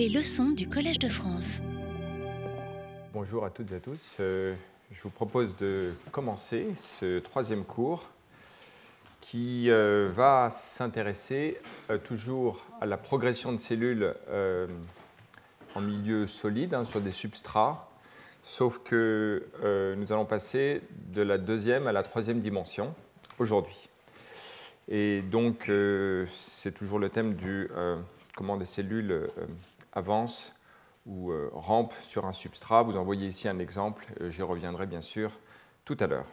Les leçons du Collège de France. Bonjour à toutes et à tous. Euh, je vous propose de commencer ce troisième cours qui euh, va s'intéresser euh, toujours à la progression de cellules en milieu solide hein, sur des substrats, sauf que nous allons passer de la deuxième à la troisième dimension aujourd'hui. Et donc, c'est toujours le thème du comment des cellules avancent ou euh, rampent sur un substrat. Vous en voyez ici un exemple, euh, j'y reviendrai bien sûr tout à l'heure.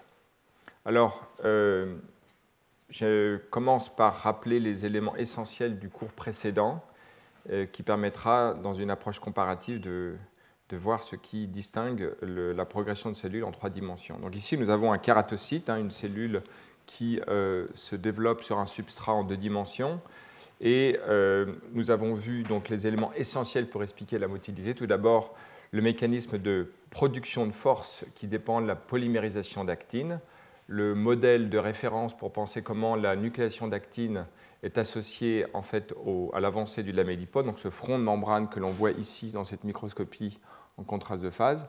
Alors, euh, je commence par rappeler les éléments essentiels du cours précédent qui permettra, dans une approche comparative, de, voir ce qui distingue la progression de cellules en trois dimensions. Donc ici, nous avons un kératocyte, hein, une cellule qui se développe sur un substrat en deux dimensions. Et euh, nous avons vu donc les éléments essentiels pour expliquer la motilité. Tout d'abord, le mécanisme de production de force qui dépend de la polymérisation d'actine, le modèle de référence pour penser comment la nucléation d'actine est associée en fait à l'avancée du lamellipode, donc ce front de membrane que l'on voit ici dans cette microscopie en contraste de phase.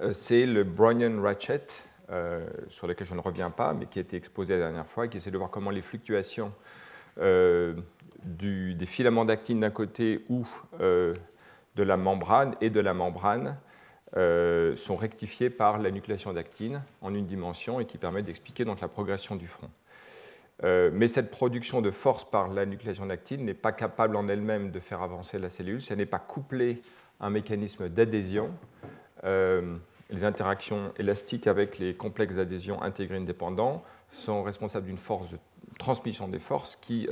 Euh, c'est le Brownian ratchet, euh, sur lequel je ne reviens pas, mais qui a été exposé la dernière fois, qui essaie de voir comment les fluctuations euh, des filaments d'actine d'un côté ou euh, de la membrane et de la membrane euh, sont rectifiés par la nucléation d'actine en une dimension et qui permet d'expliquer donc la progression du front. mais cette production de force par la nucléation d'actine n'est pas capable en elle-même de faire avancer la cellule, ça n'est pas couplé à un mécanisme d'adhésion. les interactions élastiques avec les complexes d'adhésion intégrines dépendants sont responsables d'une force de transmission des forces qui,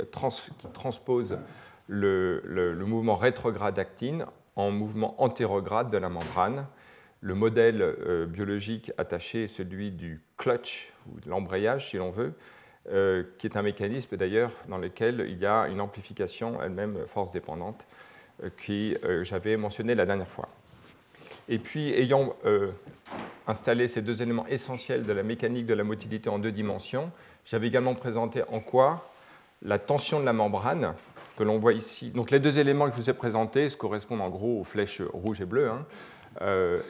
transpose le, mouvement rétrograde d'actine en mouvement antérograde de la membrane. Le modèle euh, biologique attaché est celui du clutch, ou de l'embrayage si l'on veut, euh, qui est un mécanisme d'ailleurs dans lequel il y a une amplification elle-même force dépendante, euh, qui j'avais mentionné la dernière fois. Et puis, ayant installé ces deux éléments essentiels de la mécanique de la motilité en deux dimensions, j'avais également présenté en quoi la tension de la membrane, que l'on voit ici. Donc les deux éléments que je vous ai présentés se correspondent en gros aux flèches rouges et bleues. Hein. Euh,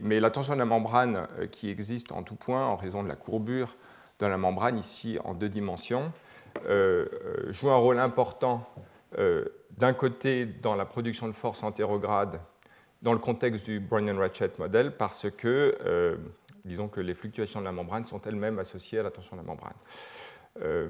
mais la tension de la membrane euh, qui existe en tout point en raison de la courbure de la membrane ici en deux dimensions euh, joue un rôle important d'un côté dans la production de force antérograde dans le contexte du Brownian-Ratchet model parce que disons que les fluctuations de la membrane sont elles-mêmes associées à la tension de la membrane. Euh,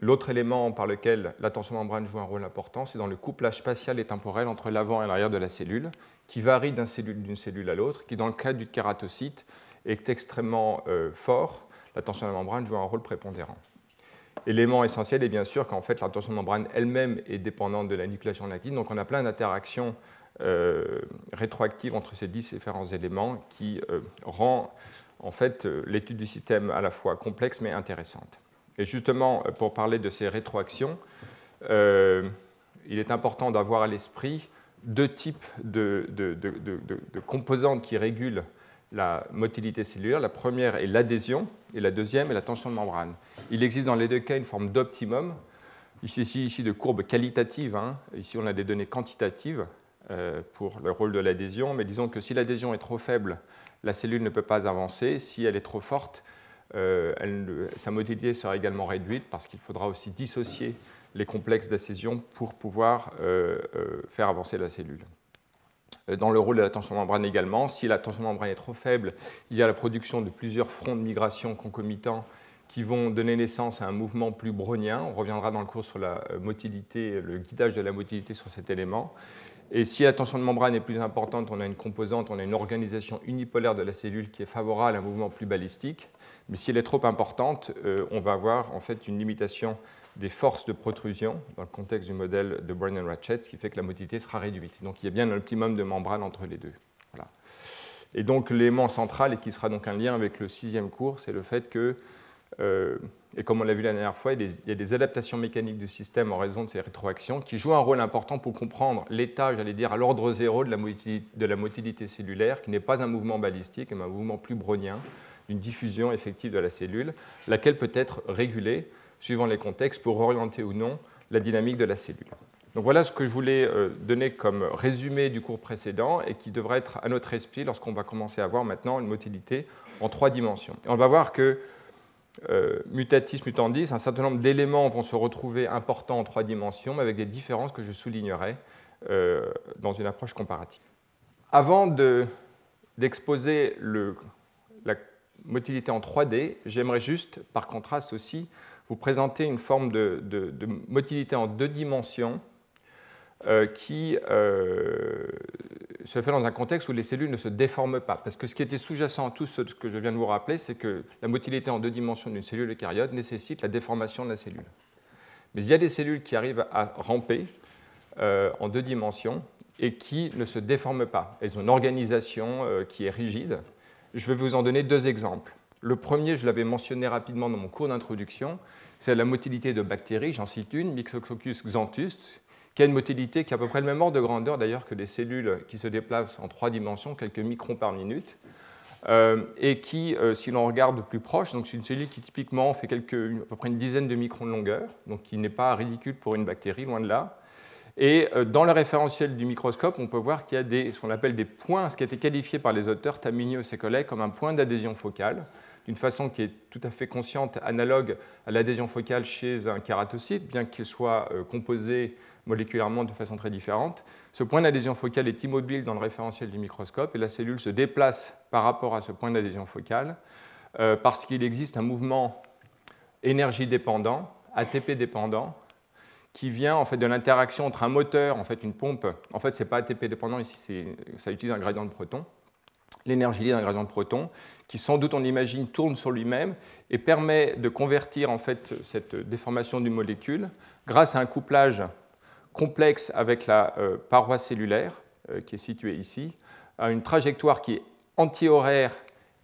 l'autre élément par lequel la tension membrane joue un rôle important, c'est dans le couplage spatial et temporel entre l'avant et l'arrière de la cellule, qui varie d'une cellule, à l'autre, qui dans le cas du kératocyte est extrêmement euh, fort. La tension de la membrane joue un rôle prépondérant. L'élément essentiel est bien sûr qu'en fait la tension de membrane elle-même est dépendante de la nucléation l'actine, donc on a plein d'interactions euh, rétroactives entre ces différents éléments qui rend en fait euh, l'étude du système à la fois complexe mais intéressante. Et justement, euh, pour parler de ces rétroactions, euh, il est important d'avoir à l'esprit deux types de, composantes qui régulent la motilité cellulaire. La première est l'adhésion et la deuxième est la tension de membrane. Il existe dans les deux cas une forme d'optimum. Ici, ici, de courbe qualitative. Hein. Ici, on a des données quantitatives pour le rôle de l'adhésion, mais disons que si l'adhésion est trop faible, la cellule ne peut pas avancer. Si elle est trop forte, euh, sa motilité sera également réduite parce qu'il faudra aussi dissocier les complexes d'adhésion pour pouvoir euh, euh, faire avancer la cellule. Dans le rôle de la tension membrane également, si la tension membrane est trop faible, il y a la production de plusieurs fronts de migration concomitants qui vont donner naissance à un mouvement plus brownien. On reviendra dans le cours sur la motilité, le guidage de la motilité sur cet élément. Et si la tension de membrane est plus importante, on a une composante, on a une organisation unipolaire de la cellule qui est favorable à un mouvement plus balistique. Mais si elle est trop importante, euh, on va avoir en fait une limitation des forces de protrusion dans le contexte du modèle de Brennan-Ratchet, ce qui fait que la motilité sera réduite. Donc il y a bien un optimum de membrane entre les deux. Voilà. Et donc l'élément central, et qui sera donc un lien avec le sixième cours, c'est le fait que et comme on l'a vu la dernière fois, il y a des adaptations mécaniques du système en raison de ces rétroactions qui jouent un rôle important pour comprendre l'état, j'allais dire, à l'ordre zéro de la, motilité, de la motilité cellulaire, qui n'est pas un mouvement balistique, mais un mouvement plus brownien, une diffusion effective de la cellule, laquelle peut être régulée suivant les contextes pour orienter ou non la dynamique de la cellule. Donc voilà ce que je voulais euh, donner comme résumé du cours précédent et qui devrait être à notre esprit lorsqu'on va commencer à voir maintenant une motilité en trois dimensions. Et on va voir que euh, mutatis mutandis, un certain nombre d'éléments vont se retrouver importants en trois dimensions, mais avec des différences que je soulignerai euh, dans une approche comparative. Avant d'exposer la motilité en 3D, j'aimerais juste, par contraste aussi, vous présenter une forme de motilité en deux dimensions qui euh, se fait dans un contexte où les cellules ne se déforment pas. Parce que ce qui était sous-jacent à tout ce que je viens de vous rappeler, c'est que la motilité en deux dimensions d'une cellule eucaryote nécessite la déformation de la cellule. Mais il y a des cellules qui arrivent à ramper euh, en deux dimensions et qui ne se déforment pas. Elles ont une organisation qui est rigide. Je vais vous en donner deux exemples. Le premier, je l'avais mentionné rapidement dans mon cours d'introduction, c'est la motilité de bactéries. J'en cite une, Myxococcus xanthus, qui a une motilité qui est à peu près le même ordre de grandeur d'ailleurs que les cellules qui se déplacent en trois dimensions, quelques microns par minute, euh, et qui, euh, si l'on regarde de plus proche, donc c'est une cellule qui typiquement fait quelques, à peu près une dizaine de microns de longueur, donc qui n'est pas ridicule pour une bactérie, loin de là. Et euh, dans le référentiel du microscope, on peut voir qu'il y a des, ce qu'on appelle des points, ce qui a été qualifié par les auteurs Tamini et ses collègues comme un point d'adhésion focale, d'une façon qui est tout à fait consciente, analogue à l'adhésion focale chez un kératocyte, bien qu'il soit composé moléculairement de façon très différente. Ce point d'adhésion focale est immobile dans le référentiel du microscope et la cellule se déplace par rapport à ce point d'adhésion focale euh, parce qu'il existe un mouvement énergie dépendant, ATP dépendant, qui vient en fait de l'interaction entre un moteur, en fait une pompe. En fait, ce n'est pas ATP dépendant ici, ça utilise un gradient de proton. L'énergie liée d'un gradient de proton, qui sans doute on imagine tourne sur lui-même et permet de convertir en fait cette déformation d'une molécule grâce à un couplage complexe avec la euh, paroi cellulaire, euh, qui est située ici, a une trajectoire qui est anti-horaire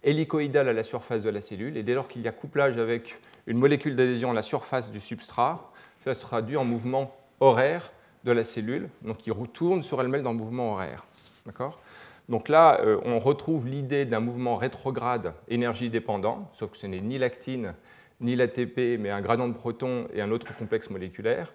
hélicoïdale à la surface de la cellule. Et dès lors qu'il y a couplage avec une molécule d'adhésion à la surface du substrat, ça sera dû en mouvement horaire de la cellule, donc qui retourne sur elle-même dans le mouvement horaire. D'accord? Donc là, euh, on retrouve l'idée d'un mouvement rétrograde énergie dépendant, sauf que ce n'est ni l'actine ni l'ATP, mais un gradient de proton et un autre complexe moléculaire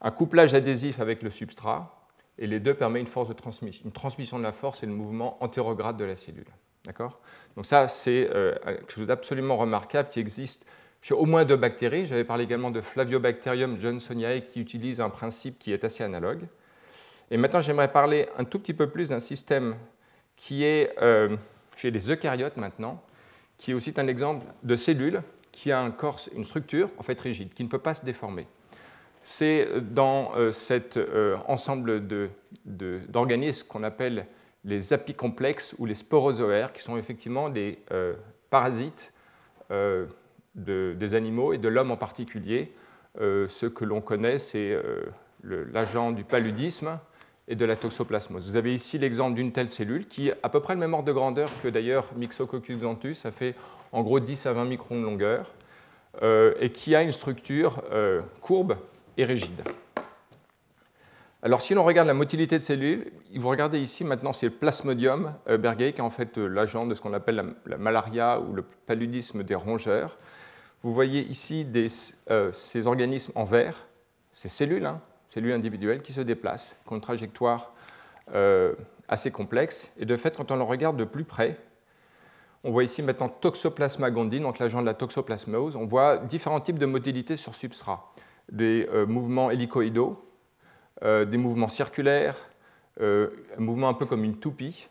un couplage adhésif avec le substrat, et les deux permettent une force de transmission, une transmission de la force et le mouvement antérograde de la cellule. D'accord? Donc ça, c'est euh, quelque chose d'absolument remarquable qui existe chez au moins deux bactéries. J'avais parlé également de Flaviobacterium johnsoniae qui utilise un principe qui est assez analogue. Et maintenant, j'aimerais parler un tout petit peu plus d'un système qui est euh, chez les eucaryotes maintenant, qui est aussi un exemple de cellule qui a un une structure en fait rigide, qui ne peut pas se déformer c'est dans euh, cet euh, ensemble d'organismes qu'on appelle les apicomplexes ou les sporozoaires, qui sont effectivement des euh, parasites des animaux et de l'homme en particulier. ce que l'on connaît, c'est l'agent du paludisme et de la toxoplasmose. Vous avez ici l'exemple d'une telle cellule qui à peu près le même ordre de grandeur que d'ailleurs Myxococcus xanthus, ça fait en gros 10 à 20 microns de longueur, et qui a une structure courbe rigide. Alors, si l'on regarde la motilité de cellules, vous regardez ici maintenant, c'est le plasmodium euh, bergei, qui est en fait euh, l'agent de ce qu'on appelle la, malaria ou le paludisme des rongeurs. Vous voyez ici euh, ces organismes en vert, ces cellules, hein, cellules individuelles qui se déplacent, qui ont une trajectoire assez complexe. Et de fait, quand on le regarde de plus près, on voit ici maintenant Toxoplasma gondii, donc l'agent de la toxoplasmose. On voit différents types de motilité sur substrat des euh, mouvements hélicoïdaux, euh, des mouvements circulaires, euh, un mouvement un peu comme une toupie,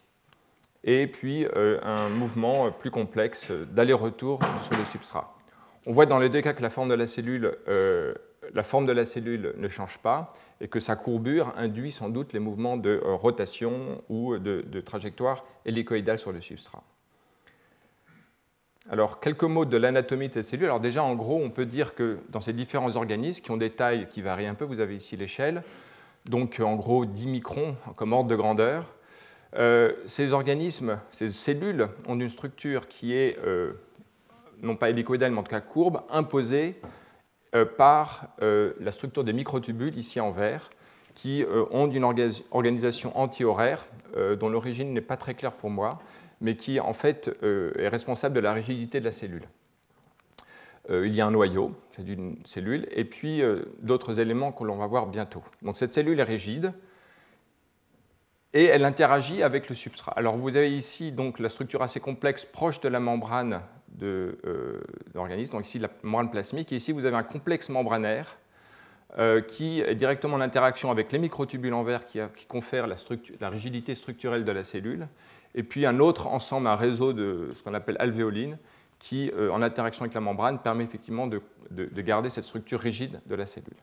et puis un mouvement plus complexe d'aller-retour sur le substrat. On voit dans les deux cas que la forme de la cellule, la forme de la cellule ne change pas et que sa courbure induit sans doute les mouvements de rotation ou de, de trajectoire hélicoïdale sur le substrat. Alors, quelques mots de l'anatomie de cette cellule. Alors déjà, en gros, on peut dire que dans ces différents organismes qui ont des tailles qui varient un peu, vous avez ici l'échelle, donc en gros 10 microns comme ordre de grandeur. Euh, ces organismes, ces cellules ont une structure qui est euh, non pas hélicoïdale, mais en tout cas courbe, imposée euh, par la structure des microtubules, ici en vert, qui ont une organisation anti-horaire, dont l'origine n'est pas très claire pour moi, mais qui en fait euh, est responsable de la rigidité de la cellule. il y a un noyau, c'est une cellule, et puis d'autres éléments que l'on va voir bientôt. Donc cette cellule est rigide, et elle interagit avec le substrat. Alors vous avez ici donc la structure assez complexe proche de la membrane de, euh, l'organisme, donc ici la membrane plasmique, et ici vous avez un complexe membranaire euh, qui est directement en interaction avec les microtubules en verre qui, confèrent la, rigidité structurelle de la cellule, et puis un autre ensemble, un réseau de ce qu'on appelle alvéoline, qui, euh, en interaction avec la membrane, permet effectivement de garder cette structure rigide de la cellule.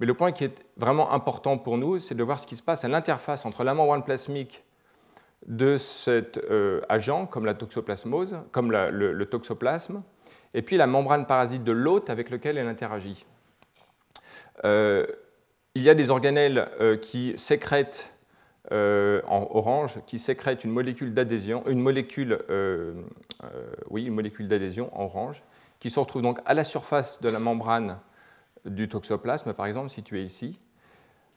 Mais le point qui est vraiment important pour nous, c'est de voir ce qui se passe à l'interface entre la membrane plasmique de cet euh, agent, comme la toxoplasmose, comme le, toxoplasme, et puis la membrane parasite de l'hôte avec lequel elle interagit. Euh, il y a des organelles qui sécrètent en orange, qui sécrètent une molécule d'adhésion, une molécule, oui, une molécule d'adhésion en orange, qui se retrouve donc à la surface de la membrane du toxoplasme, par exemple, situé ici.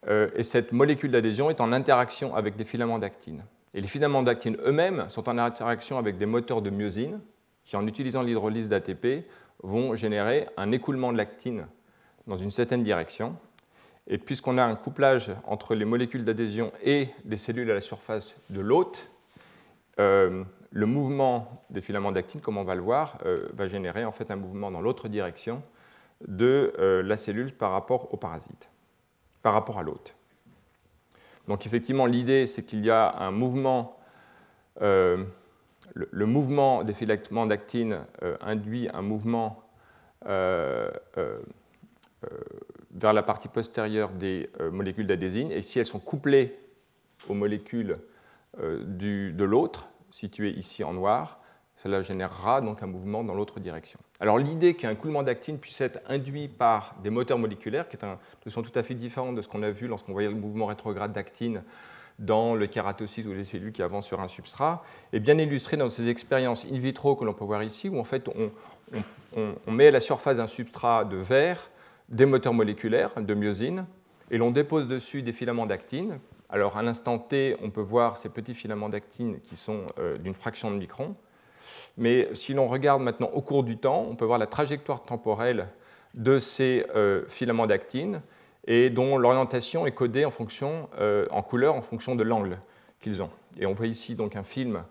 Euh, et cette molécule d'adhésion est en interaction avec des filaments d'actine. Et les filaments d'actine eux-mêmes sont en interaction avec des moteurs de myosine qui, en utilisant l'hydrolyse d'ATP, vont générer un écoulement de l'actine dans une certaine direction. Et puisqu'on a un couplage entre les molécules d'adhésion et des cellules à la surface de l'hôte, euh, le mouvement des filaments d'actine, comme on va le voir, euh, va générer en fait un mouvement dans l'autre direction de euh, la cellule par rapport au parasite, par rapport à l'hôte. Donc effectivement, l'idée, c'est qu'il y a un mouvement, euh, le, mouvement des filaments d'actine induit un mouvement vers la partie postérieure des molécules d'adhésine, et si elles sont couplées aux molécules de l'autre, situées ici en noir, cela générera donc un mouvement dans l'autre direction. Alors l'idée qu'un coulement d'actine puisse être induit par des moteurs moléculaires, qui est sont tout à fait différents de ce qu'on a vu lorsqu'on voyait le mouvement rétrograde d'actine dans le kératocyte ou les cellules qui avancent sur un substrat, est bien illustré dans ces expériences in vitro que l'on peut voir ici, où en fait on, met à la surface d'un substrat de verre des moteurs moléculaires de myosine, et l'on dépose dessus des filaments d'actine. Alors à l'instant T, on peut voir ces petits filaments d'actine qui sont euh, d'une fraction de micron. Mais si l'on regarde maintenant au cours du temps, on peut voir la trajectoire temporelle de ces euh, filaments d'actine et dont l'orientation est codée en, fonction, euh, en couleur en fonction de l'angle qu'ils ont. Et on voit ici donc un film.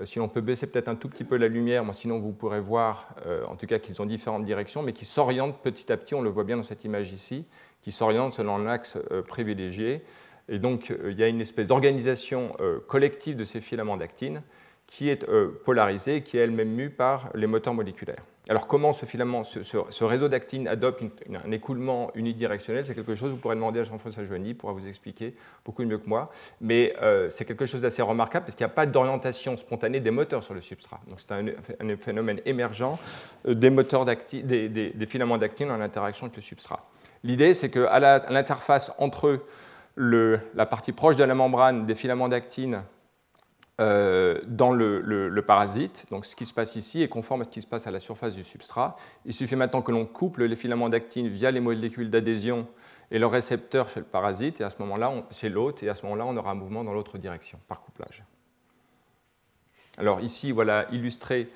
Euh, si l'on peut baisser peut-être un tout petit peu la lumière, sinon vous pourrez voir en tout cas qu'ils ont différentes directions, mais qui s'orientent petit à petit, on le voit bien dans cette image ici, qui s'orientent selon l'axe privilégié. Et donc il y a une espèce d'organisation collective de ces filaments d'actine qui est euh, polarisée qui est elle-même mue par les moteurs moléculaires. Alors comment ce filament, ce, réseau d'actine adopte un écoulement unidirectionnel C'est quelque chose que vous pourrez demander à Jean-François Joigny, il pourra vous expliquer beaucoup mieux que moi. Mais euh, c'est quelque chose d'assez remarquable parce qu'il n'y a pas d'orientation spontanée des moteurs sur le substrat. Donc c'est un, phénomène émergent euh, des, moteurs des, des, filaments d'actine en interaction avec le substrat. L'idée, c'est qu'à l'interface entre la partie proche de la membrane des filaments d'actine euh, dans le, parasite. Donc ce qui se passe ici est conforme à ce qui se passe à la surface du substrat. Il suffit maintenant que l'on couple les filaments d'actine via les molécules d'adhésion et leur récepteur chez le parasite, et à ce moment-là, chez l'hôte, et à ce moment-là, on aura un mouvement dans l'autre direction, par couplage. Alors ici, voilà illustré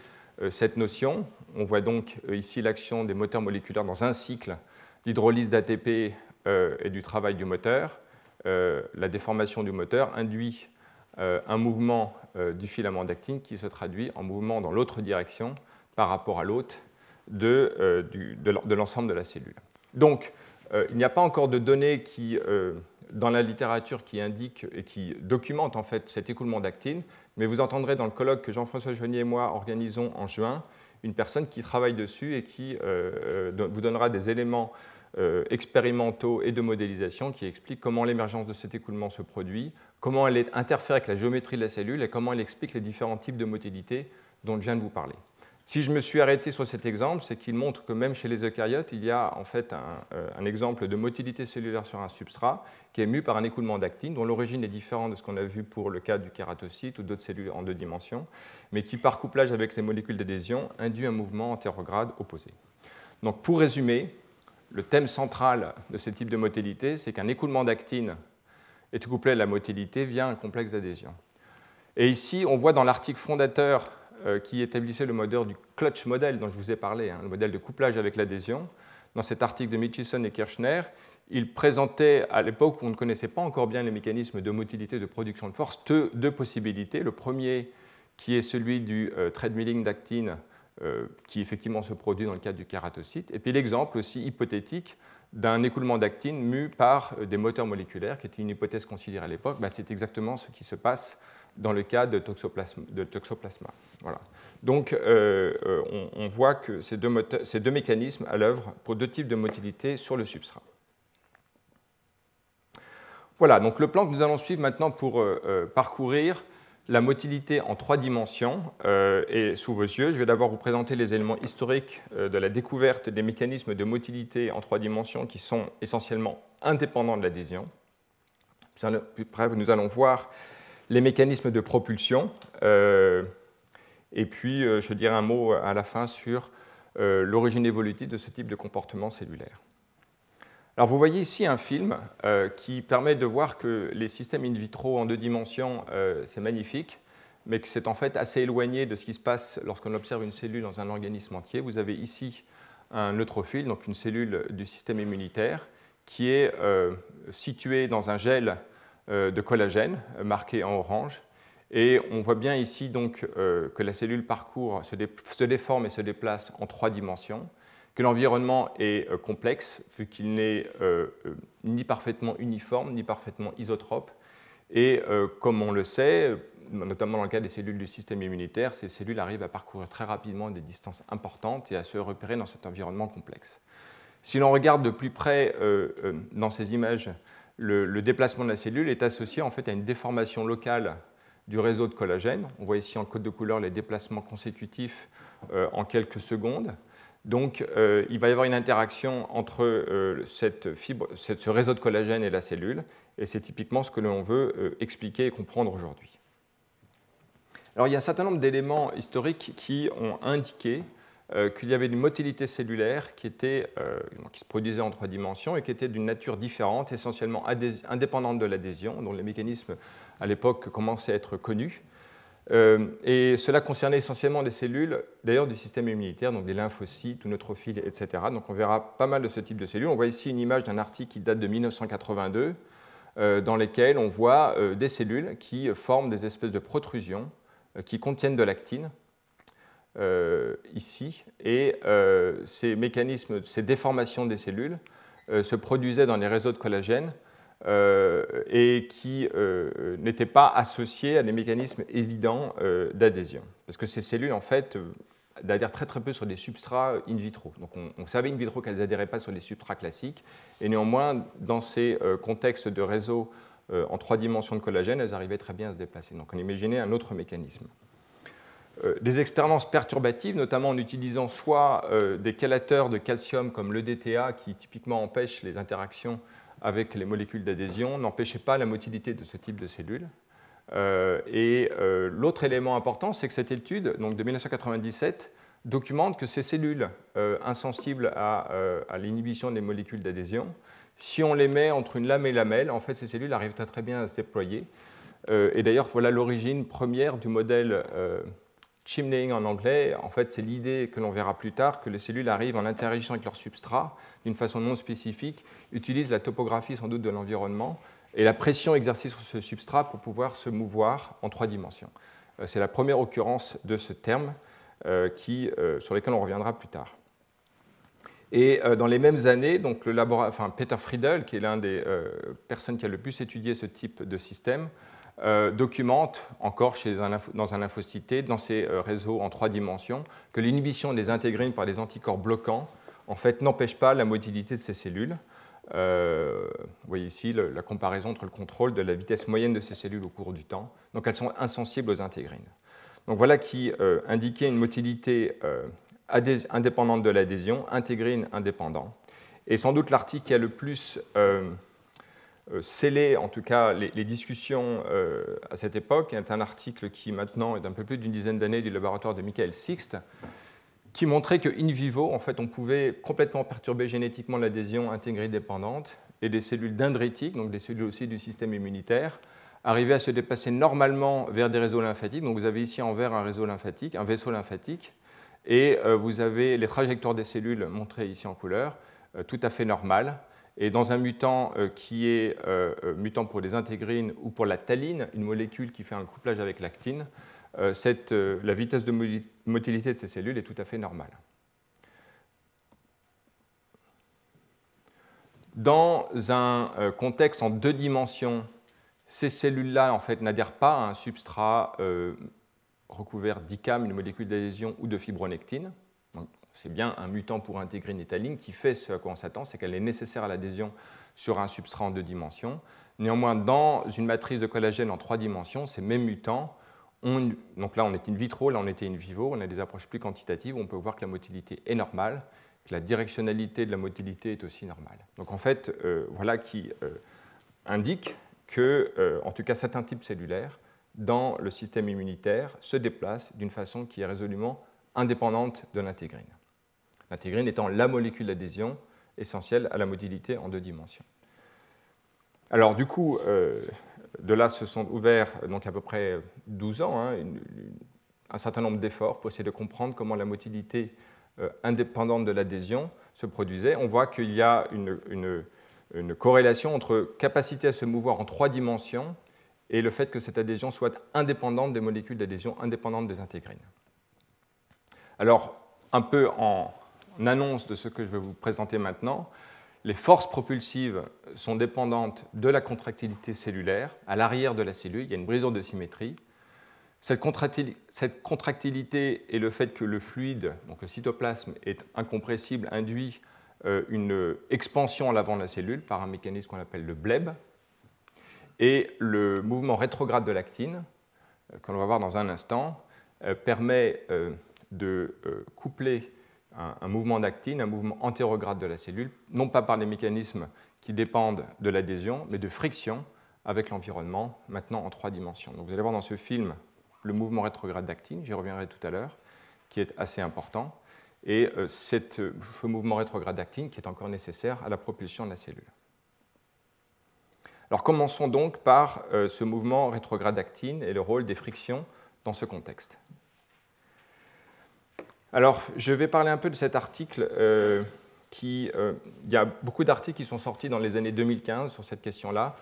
euh, cette notion. On voit donc euh, ici l'action des moteurs moléculaires dans un cycle d'hydrolyse d'ATP et du travail du moteur. la déformation du moteur induit euh, un mouvement euh, du filament d'actine qui se traduit en mouvement dans l'autre direction par rapport à l'hôte de, euh, de l'ensemble de la cellule. Donc, il n'y a pas encore de données qui, dans la littérature qui indiquent et qui documentent en fait cet écoulement d'actine, mais vous entendrez dans le colloque que Jean-François Joigny et moi organisons en juin une personne qui travaille dessus et qui vous donnera des éléments euh, expérimentaux et de modélisation qui expliquent comment l'émergence de cet écoulement se produit, comment elle interfère avec la géométrie de la cellule et comment elle explique les différents types de motilité dont je viens de vous parler. Si je me suis arrêté sur cet exemple, c'est qu'il montre que même chez les eucaryotes, il y a en fait un, euh, un, exemple de motilité cellulaire sur un substrat qui est mu par un écoulement d'actine, dont l'origine est différente de ce qu'on a vu pour le cas du kératocyte ou d'autres cellules en deux dimensions, mais qui, par couplage avec les molécules d'adhésion, induit un mouvement antérograde opposé. Donc, pour résumer, le thème central de ce type de motilité, c'est qu'un écoulement d'actine est couplé à la motilité via un complexe d'adhésion. Et ici, on voit dans l'article fondateur qui établissait le modèle du clutch model dont je vous ai parlé, hein, le modèle de couplage avec l'adhésion. Dans cet article de Mitchison et Kirchner, il présentait à l'époque où on ne connaissait pas encore bien les mécanismes de motilité de production de force deux, possibilités. Le premier, qui est celui du euh, treadmilling d'actine, euh, qui effectivement se produit dans le cadre du kératocyte, et puis l'exemple aussi hypothétique d'un écoulement d'actine mu par euh, des moteurs moléculaires, qui était une hypothèse considérée à l'époque. Bah, c'est exactement ce qui se passe dans le cas de, toxoplasma. Voilà. Donc, on, voit que ces deux, mécanismes à l'œuvre pour deux types de motilité sur le substrat. Voilà, donc le plan que nous allons suivre maintenant pour euh, euh, parcourir la motilité en trois dimensions euh, est sous vos yeux. Je vais d'abord vous présenter les éléments historiques de la découverte des mécanismes de motilité en trois dimensions qui sont essentiellement indépendants de l'adhésion. Nous allons voir les mécanismes de propulsion. et puis, je dirai un mot à la fin sur l'origine évolutive de ce type de comportement cellulaire. Alors vous voyez ici un film euh, qui permet de voir que les systèmes in vitro en deux dimensions, euh, c'est magnifique, mais que c'est en fait assez éloigné de ce qui se passe lorsqu'on observe une cellule dans un organisme entier. Vous avez ici un neutrophile, donc une cellule du système immunitaire, qui est euh, située dans un gel de collagène marqué en orange. Et on voit bien ici donc que la cellule parcourt, se déforme et se déplace en trois dimensions que l'environnement est euh, complexe, vu qu'il n'est euh, euh, ni parfaitement uniforme, ni parfaitement isotrope. Et comme on le sait, notamment dans le cas des cellules du système immunitaire, ces cellules arrivent à parcourir très rapidement des distances importantes et à se repérer dans cet environnement complexe. Si l'on regarde de plus près dans ces images, le, déplacement de la cellule est associé en fait à une déformation locale du réseau de collagène. On voit ici en code de couleur les déplacements consécutifs en quelques secondes. Donc, euh, il va y avoir une interaction entre euh, ce réseau de collagène et la cellule, et c'est typiquement ce que l'on veut euh, expliquer et comprendre aujourd'hui. Alors, il y a un certain nombre d'éléments historiques qui ont indiqué qu'il y avait une motilité cellulaire qui, qui se produisait en trois dimensions et qui était d'une nature différente, essentiellement indépendante de l'adhésion, dont les mécanismes à l'époque commençaient à être connus. Euh, et cela concernait essentiellement des cellules, d'ailleurs du système immunitaire, donc des lymphocytes ou neutrophiles, etc. Donc on verra pas mal de ce type de cellules. On voit ici une image d'un article qui date de 1982, euh, dans lequel on voit euh, des cellules qui forment des espèces de protrusions qui contiennent de l'actine, ici. Et ces mécanismes, ces déformations des cellules se produisaient dans les réseaux de collagène et qui euh, n'étaient pas associés à des mécanismes évidents euh, d'adhésion. Parce que ces cellules, en fait, adhèrent très très peu sur des substrats in vitro. Donc on, savait in vitro qu'elles n'adhéraient pas sur les substrats classiques, et néanmoins, dans ces contextes de réseaux en trois dimensions de collagène, elles arrivaient très bien à se déplacer. Donc on imaginait un autre mécanisme. Des expériences perturbatives, notamment en utilisant soit des chélateurs de calcium comme l'EDTA, qui typiquement empêchent les interactions avec les molécules d'adhésion n'empêchait pas la motilité de ce type de cellules. Euh, et euh, l'autre élément important, c'est que cette étude donc de 1997 documente que ces cellules euh, insensibles à, l'inhibition des molécules d'adhésion, si on les met entre une lame et lamelle, en fait, ces cellules arrivent très, très bien à se déployer. et d'ailleurs, voilà l'origine première du modèle chimneying en anglais, en fait, c'est l'idée que l'on verra plus tard que les cellules arrivent en interaction avec leur substrat d'une façon non spécifique, utilisent la topographie sans doute de l'environnement et la pression exercée sur ce substrat pour pouvoir se mouvoir en trois dimensions. Euh, c'est la première occurrence de ce terme euh, qui, euh, sur lequel on reviendra plus tard. Et dans les mêmes années, donc le enfin, Peter Friedel, qui est l'un des personnes qui a le plus étudié ce type de système, euh, documente encore chez dans un lymphocyte dans ces euh, réseaux en trois dimensions que l'inhibition des intégrines par des anticorps bloquants en fait, n'empêche pas la motilité de ces cellules. Euh, vous voyez ici la comparaison entre le contrôle de la vitesse moyenne de ces cellules au cours du temps. Donc elles sont insensibles aux intégrines. Donc voilà qui indiquait une motilité indépendante de l'adhésion, intégrine indépendant. Et sans doute l'article qui a le plus scellé en tout cas les, discussions euh, à cette époque est un article qui maintenant est d'un peu plus d'une dizaine d'années du laboratoire de Michael Sixt, qui montrait que in vivo, en fait, on pouvait complètement perturber génétiquement l'adhésion intégrée dépendante et des cellules dendritiques, donc des cellules aussi du système immunitaire, arriver à se déplacer normalement vers des réseaux lymphatiques. Donc vous avez ici en vert un réseau lymphatique, un vaisseau lymphatique, et euh, vous avez les trajectoires des cellules montrées ici en couleur, euh, tout à fait normales. Et dans un mutant euh, qui est mutant pour les intégrines ou pour la taline, une molécule qui fait un couplage avec l'actine, la vitesse de motilité de ces cellules est tout à fait normale. Dans un contexte en deux dimensions, ces cellules-là en fait, n'adhèrent pas à un substrat recouvert d'ICAM, une molécule d'adhésion, ou de fibronectine. C'est bien un mutant pour intégrine étaline qui fait ce à quoi on s'attend, c'est qu'elle est nécessaire à l'adhésion sur un substrat en deux dimensions. Néanmoins, dans une matrice de collagène en trois dimensions, ces mêmes mutants, donc là on est in vitro, là on était in vivo, on a des approches plus quantitatives, on peut voir que la motilité est normale, que la directionnalité de la motilité est aussi normale. Donc en fait, euh, voilà qui euh, indique que, euh, en tout cas, certains types cellulaires dans le système immunitaire se déplace d'une façon qui est résolument indépendante de l'intégrine. L'intégrine étant la molécule d'adhésion essentielle à la motilité en deux dimensions. Alors du coup, euh, de là se sont ouverts donc à peu près 12 ans hein, un certain nombre d'efforts pour essayer de comprendre comment la motilité euh, indépendante de l'adhésion se produisait. On voit qu'il y a une corrélation entre capacité à se mouvoir en trois dimensions et le fait que cette adhésion soit indépendante des molécules d'adhésion, indépendante des intégrines. Alors, un peu en annonce de ce que je vais vous présenter maintenant, les forces propulsives sont dépendantes de la contractilité cellulaire. À l'arrière de la cellule, il y a une brisure de symétrie. Cette contractilité et le fait que le fluide, donc le cytoplasme, est incompressible, induit euh, une expansion à l'avant de la cellule par un mécanisme qu'on appelle le bleb, et le mouvement rétrograde de l'actine, euh, que l'on va voir dans un instant, euh, permet de coupler un, mouvement d'actine, un mouvement antérograde de la cellule, non pas par les mécanismes qui dépendent de l'adhésion, mais de friction avec l'environnement, maintenant en trois dimensions. Donc vous allez voir dans ce film le mouvement rétrograde d'actine, j'y reviendrai tout à l'heure, qui est assez important, et ce mouvement rétrograde d'actine qui est encore nécessaire à la propulsion de la cellule. Alors commençons donc par euh, ce mouvement rétrograde d'actine et le rôle des frictions dans ce contexte. Alors je vais parler un peu de cet article euh, qui... Euh, il y a beaucoup d'articles qui sont sortis dans les années 2015 sur cette question-là.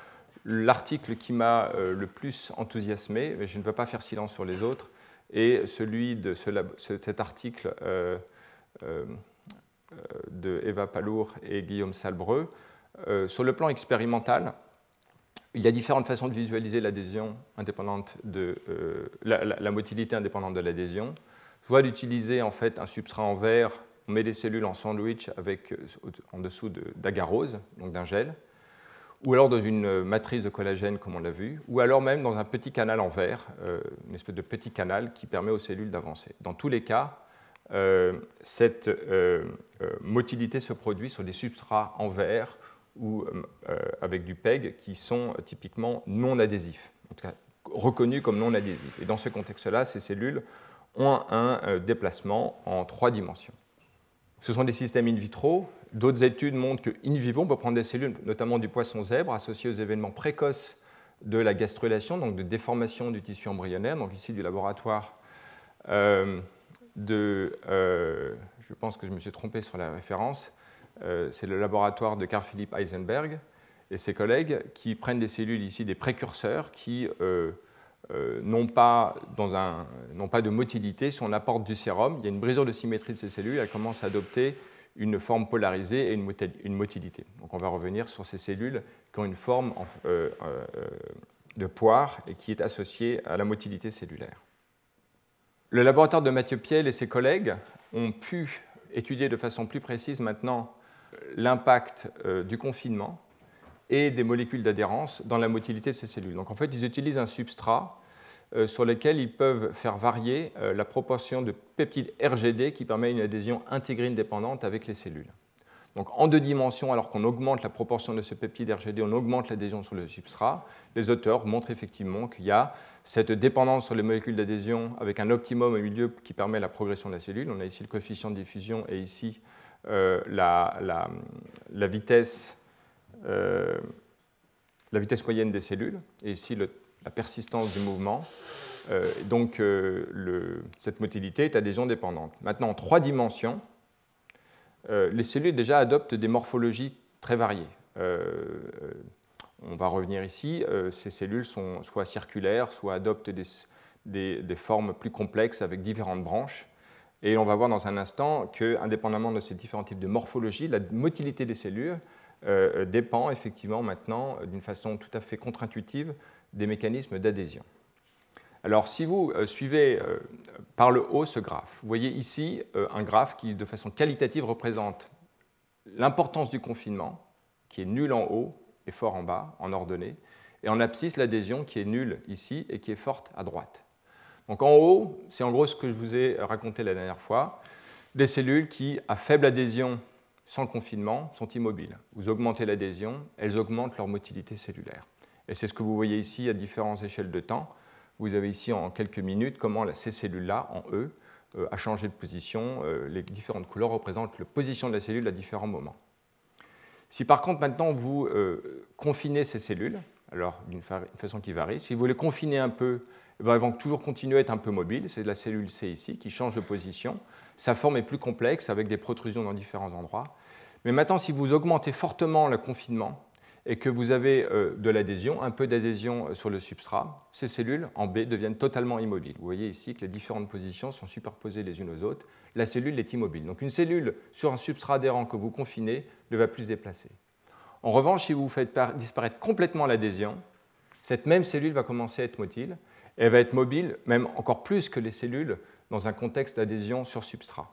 L'article qui m'a le plus enthousiasmé, mais je ne veux pas faire silence sur les autres, est celui de cet article de Eva Palour et Guillaume Salbreux. sur le plan expérimental, il y a différentes façons de visualiser l'adhésion indépendante de euh, la, motilité indépendante de l'adhésion. Soit d'utiliser en fait un substrat en verre, on met des cellules en sandwich euh, en dessous d'agarose, donc d'un gel, ou alors dans une matrice de collagène comme on l'a vu, ou alors même dans un petit canal en verre, euh, une espèce de petit canal qui permet aux cellules d'avancer. Dans tous les cas, cette motilité se produit sur des substrats en verre ou euh, euh, avec du PEG qui sont typiquement non adhésifs, en tout cas reconnus comme non adhésifs. Et dans ce contexte-là, ces cellules ont un euh, déplacement en trois dimensions. Ce sont des systèmes in vitro. D'autres études montrent qu'in vivo, on peut prendre des cellules, notamment du poisson zèbre, associées aux événements précoces de la gastrulation, donc de déformation du tissu embryonnaire, donc ici du laboratoire de. je pense que je me suis trompé sur la référence. Euh, c'est le laboratoire de Carl Philipp Eisenberg et ses collègues qui prennent des cellules ici, des précurseurs qui euh, euh, n'ont pas, de motilité. Si on apporte du sérum, il y a une brisure de symétrie de ces cellules, elles commencent à adopter une forme polarisée et une, motilité. On va revenir sur ces cellules qui ont une forme de poire et qui est associée à la motilité cellulaire. Le laboratoire de Mathieu Piel et ses collègues ont pu étudier de façon plus précise maintenant l'impact euh, du confinement et des molécules d'adhérence dans la motilité de ces cellules. Donc en fait, ils utilisent un substrat euh, sur lequel ils peuvent faire varier euh, la proportion de peptides RGD qui permet une adhésion intégrine dépendante avec les cellules. Donc en deux dimensions, alors qu'on augmente la proportion de ce peptide RGD, on augmente l'adhésion sur le substrat. Les auteurs montrent effectivement qu'il y a cette dépendance sur les molécules d'adhésion avec un optimum au milieu qui permet la progression de la cellule. On a ici le coefficient de diffusion et ici euh, la, vitesse, euh, la, vitesse, moyenne des cellules, et ici la persistance du mouvement. donc cette motilité est adhésion dépendante. Maintenant, en trois dimensions, les cellules déjà adoptent des morphologies très variées. on va revenir ici. ces cellules sont soit circulaires, soit adoptent des, des formes plus complexes avec différentes branches. Et on va voir dans un instant que, indépendamment de ces différents types de morphologie, la motilité des cellules euh, dépend effectivement maintenant d'une façon tout à fait contre-intuitive des mécanismes d'adhésion. Alors, si vous euh, suivez euh, par le haut ce graphe, vous voyez ici un graphe qui, de façon qualitative, représente l'importance du confinement, qui est nul en haut et fort en bas, en ordonnée, et en abscisse l'adhésion qui est nulle ici et qui est forte à droite. Donc en haut, c'est en gros ce que je vous ai raconté la dernière fois, des cellules qui, à faible adhésion sans confinement, sont immobiles. Vous augmentez l'adhésion, elles augmentent leur motilité cellulaire. Et c'est ce que vous voyez ici à différentes échelles de temps. Vous avez ici en quelques minutes comment ces cellules-là, en E, euh, a changé de position. Euh, les différentes couleurs représentent la position de la cellule à différents moments. Si par contre maintenant vous euh, confinez ces cellules, alors d'une façon qui varie, si vous les confinez un peu elles vont toujours continuer à être un peu mobiles. C'est la cellule C ici qui change de position. Sa forme est plus complexe avec des protrusions dans différents endroits. Mais maintenant, si vous augmentez fortement le confinement et que vous avez euh, de l'adhésion, un peu d'adhésion euh, sur le substrat, ces cellules en B deviennent totalement immobiles. Vous voyez ici que les différentes positions sont superposées les unes aux autres. La cellule est immobile. Donc une cellule sur un substrat adhérent que vous confinez ne va plus se déplacer. En revanche, si vous faites disparaître complètement l'adhésion, cette même cellule va commencer à être motile elle va être mobile, même encore plus que les cellules, dans un contexte d'adhésion sur substrat.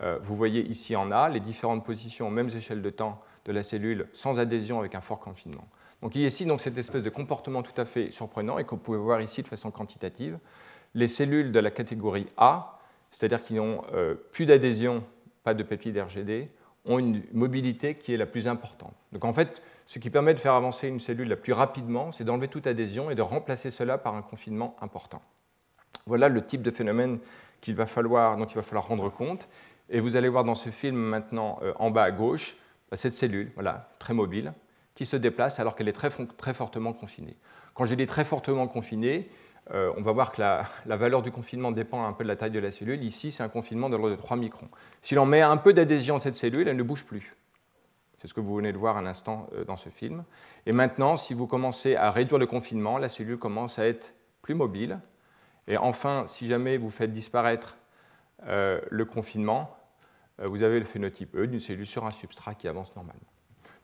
Euh, vous voyez ici en A les différentes positions aux mêmes échelles de temps de la cellule sans adhésion avec un fort confinement. Donc il y a ici donc, cette espèce de comportement tout à fait surprenant et que vous pouvez voir ici de façon quantitative. Les cellules de la catégorie A, c'est-à-dire qui n'ont euh, plus d'adhésion, pas de peptide RGD, ont une mobilité qui est la plus importante. Donc en fait, ce qui permet de faire avancer une cellule la plus rapidement, c'est d'enlever toute adhésion et de remplacer cela par un confinement important. Voilà le type de phénomène va falloir, dont il va falloir rendre compte. Et vous allez voir dans ce film maintenant euh, en bas à gauche bah, cette cellule, voilà, très mobile, qui se déplace alors qu'elle est très, fortement confinée. Quand j'ai dit très fortement confinée, euh, on va voir que la, valeur du confinement dépend un peu de la taille de la cellule. Ici, c'est un confinement de l'ordre de 3 microns. Si l'on met un peu d'adhésion à cette cellule, elle ne bouge plus. C'est ce que vous venez de voir un instant euh, dans ce film. Et maintenant, si vous commencez à réduire le confinement, la cellule commence à être plus mobile. Et enfin, si jamais vous faites disparaître euh, le confinement, euh, vous avez le phénotype E d'une cellule sur un substrat qui avance normalement.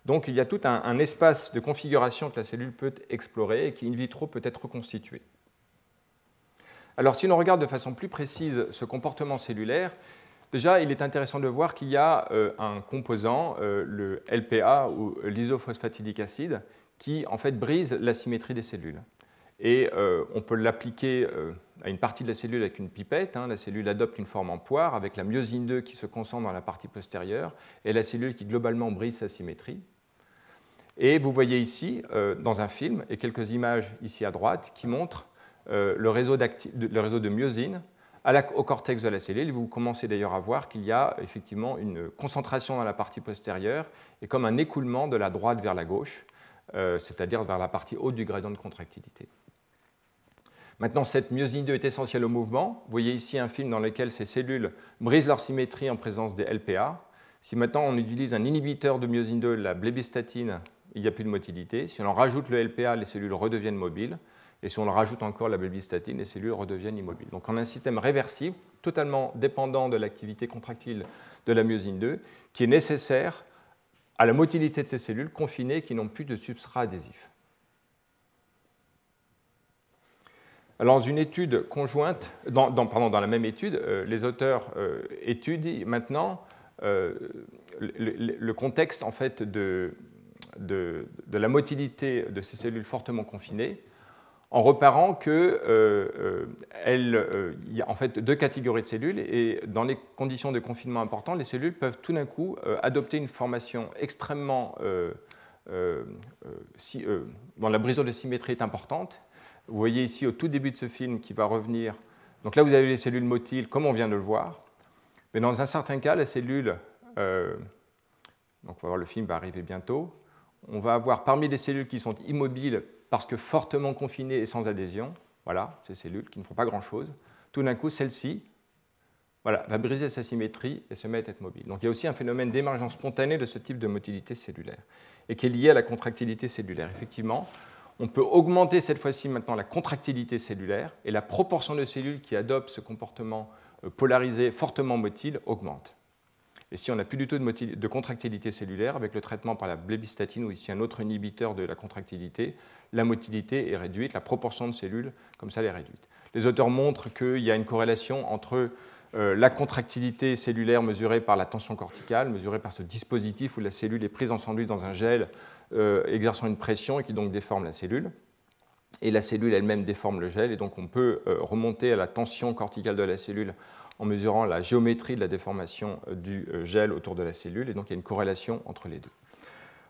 Donc il y a tout un, un, espace de configuration que la cellule peut explorer et qui in vitro peut être reconstitué. Alors si l'on regarde de façon plus précise ce comportement cellulaire, Déjà, il est intéressant de voir qu'il y a euh, un composant, euh, le LPA ou l'isophosphatidique acide, qui en fait brise la symétrie des cellules. Et euh, on peut l'appliquer à une partie de la cellule avec une pipette. Hein. La cellule adopte une forme en poire avec la myosine 2 qui se concentre dans la partie postérieure et la cellule qui globalement brise sa symétrie. Et vous voyez ici, dans un film, et quelques images ici à droite, qui montrent le réseau, le réseau de myosine au cortex de la cellule. Vous commencez d'ailleurs à voir qu'il y a effectivement une concentration dans la partie postérieure et comme un écoulement de la droite vers la gauche, euh, c'est-à-dire vers la partie haute du gradient de contractilité. Maintenant, cette myosine 2 est essentielle au mouvement. Vous voyez ici un film dans lequel ces cellules brisent leur symétrie en présence des LPA. Si maintenant on utilise un inhibiteur de myosine 2, la blébistatine, il n'y a plus de motilité. Si on en rajoute le LPA, les cellules redeviennent mobiles. Et si on rajoute encore la bulbistatine, les cellules redeviennent immobiles. Donc on a un système réversible, totalement dépendant de l'activité contractile de la myosine 2, qui est nécessaire à la motilité de ces cellules confinées qui n'ont plus de substrat adhésif. Dans une étude conjointe, dans, pardon, dans la même étude, euh, les auteurs euh, étudient maintenant euh, le, contexte en fait, de, de, la motilité de ces cellules fortement confinées en reparant qu'il euh, euh, euh, y a en fait deux catégories de cellules et dans les conditions de confinement importantes, les cellules peuvent tout d'un coup adopter une formation extrêmement dont la brisure de symétrie est importante. Vous voyez ici au tout début de ce film qui va revenir. Donc là, vous avez les cellules motiles, comme on vient de le voir. Mais dans un certain cas, la cellule, donc on va voir le film va arriver bientôt. On va avoir parmi les cellules qui sont immobiles parce que fortement confinées et sans adhésion, voilà, ces cellules qui ne font pas grand-chose, tout d'un coup, celle-ci voilà, va briser sa symétrie et se mettre à être mobile. Donc il y a aussi un phénomène d'émergence spontanée de ce type de motilité cellulaire, et qui est lié à la contractilité cellulaire. Effectivement, on peut augmenter cette fois-ci maintenant la contractilité cellulaire, et la proportion de cellules qui adoptent ce comportement euh, polarisé fortement motile augmente. Et si on n'a plus du tout de, contractilité cellulaire, avec le traitement par la blébistatine ou ici un autre inhibiteur de la contractilité, la motilité est réduite, la proportion de cellules comme ça est réduite. Les auteurs montrent qu'il y a une corrélation entre euh, la contractilité cellulaire mesurée par la tension corticale, mesurée par ce dispositif où la cellule est prise en sandwich dans un gel euh, exerçant une pression et qui donc déforme la cellule. Et la cellule elle-même déforme le gel, et donc on peut euh, remonter à la tension corticale de la cellule en mesurant la géométrie de la déformation du gel autour de la cellule, et donc il y a une corrélation entre les deux.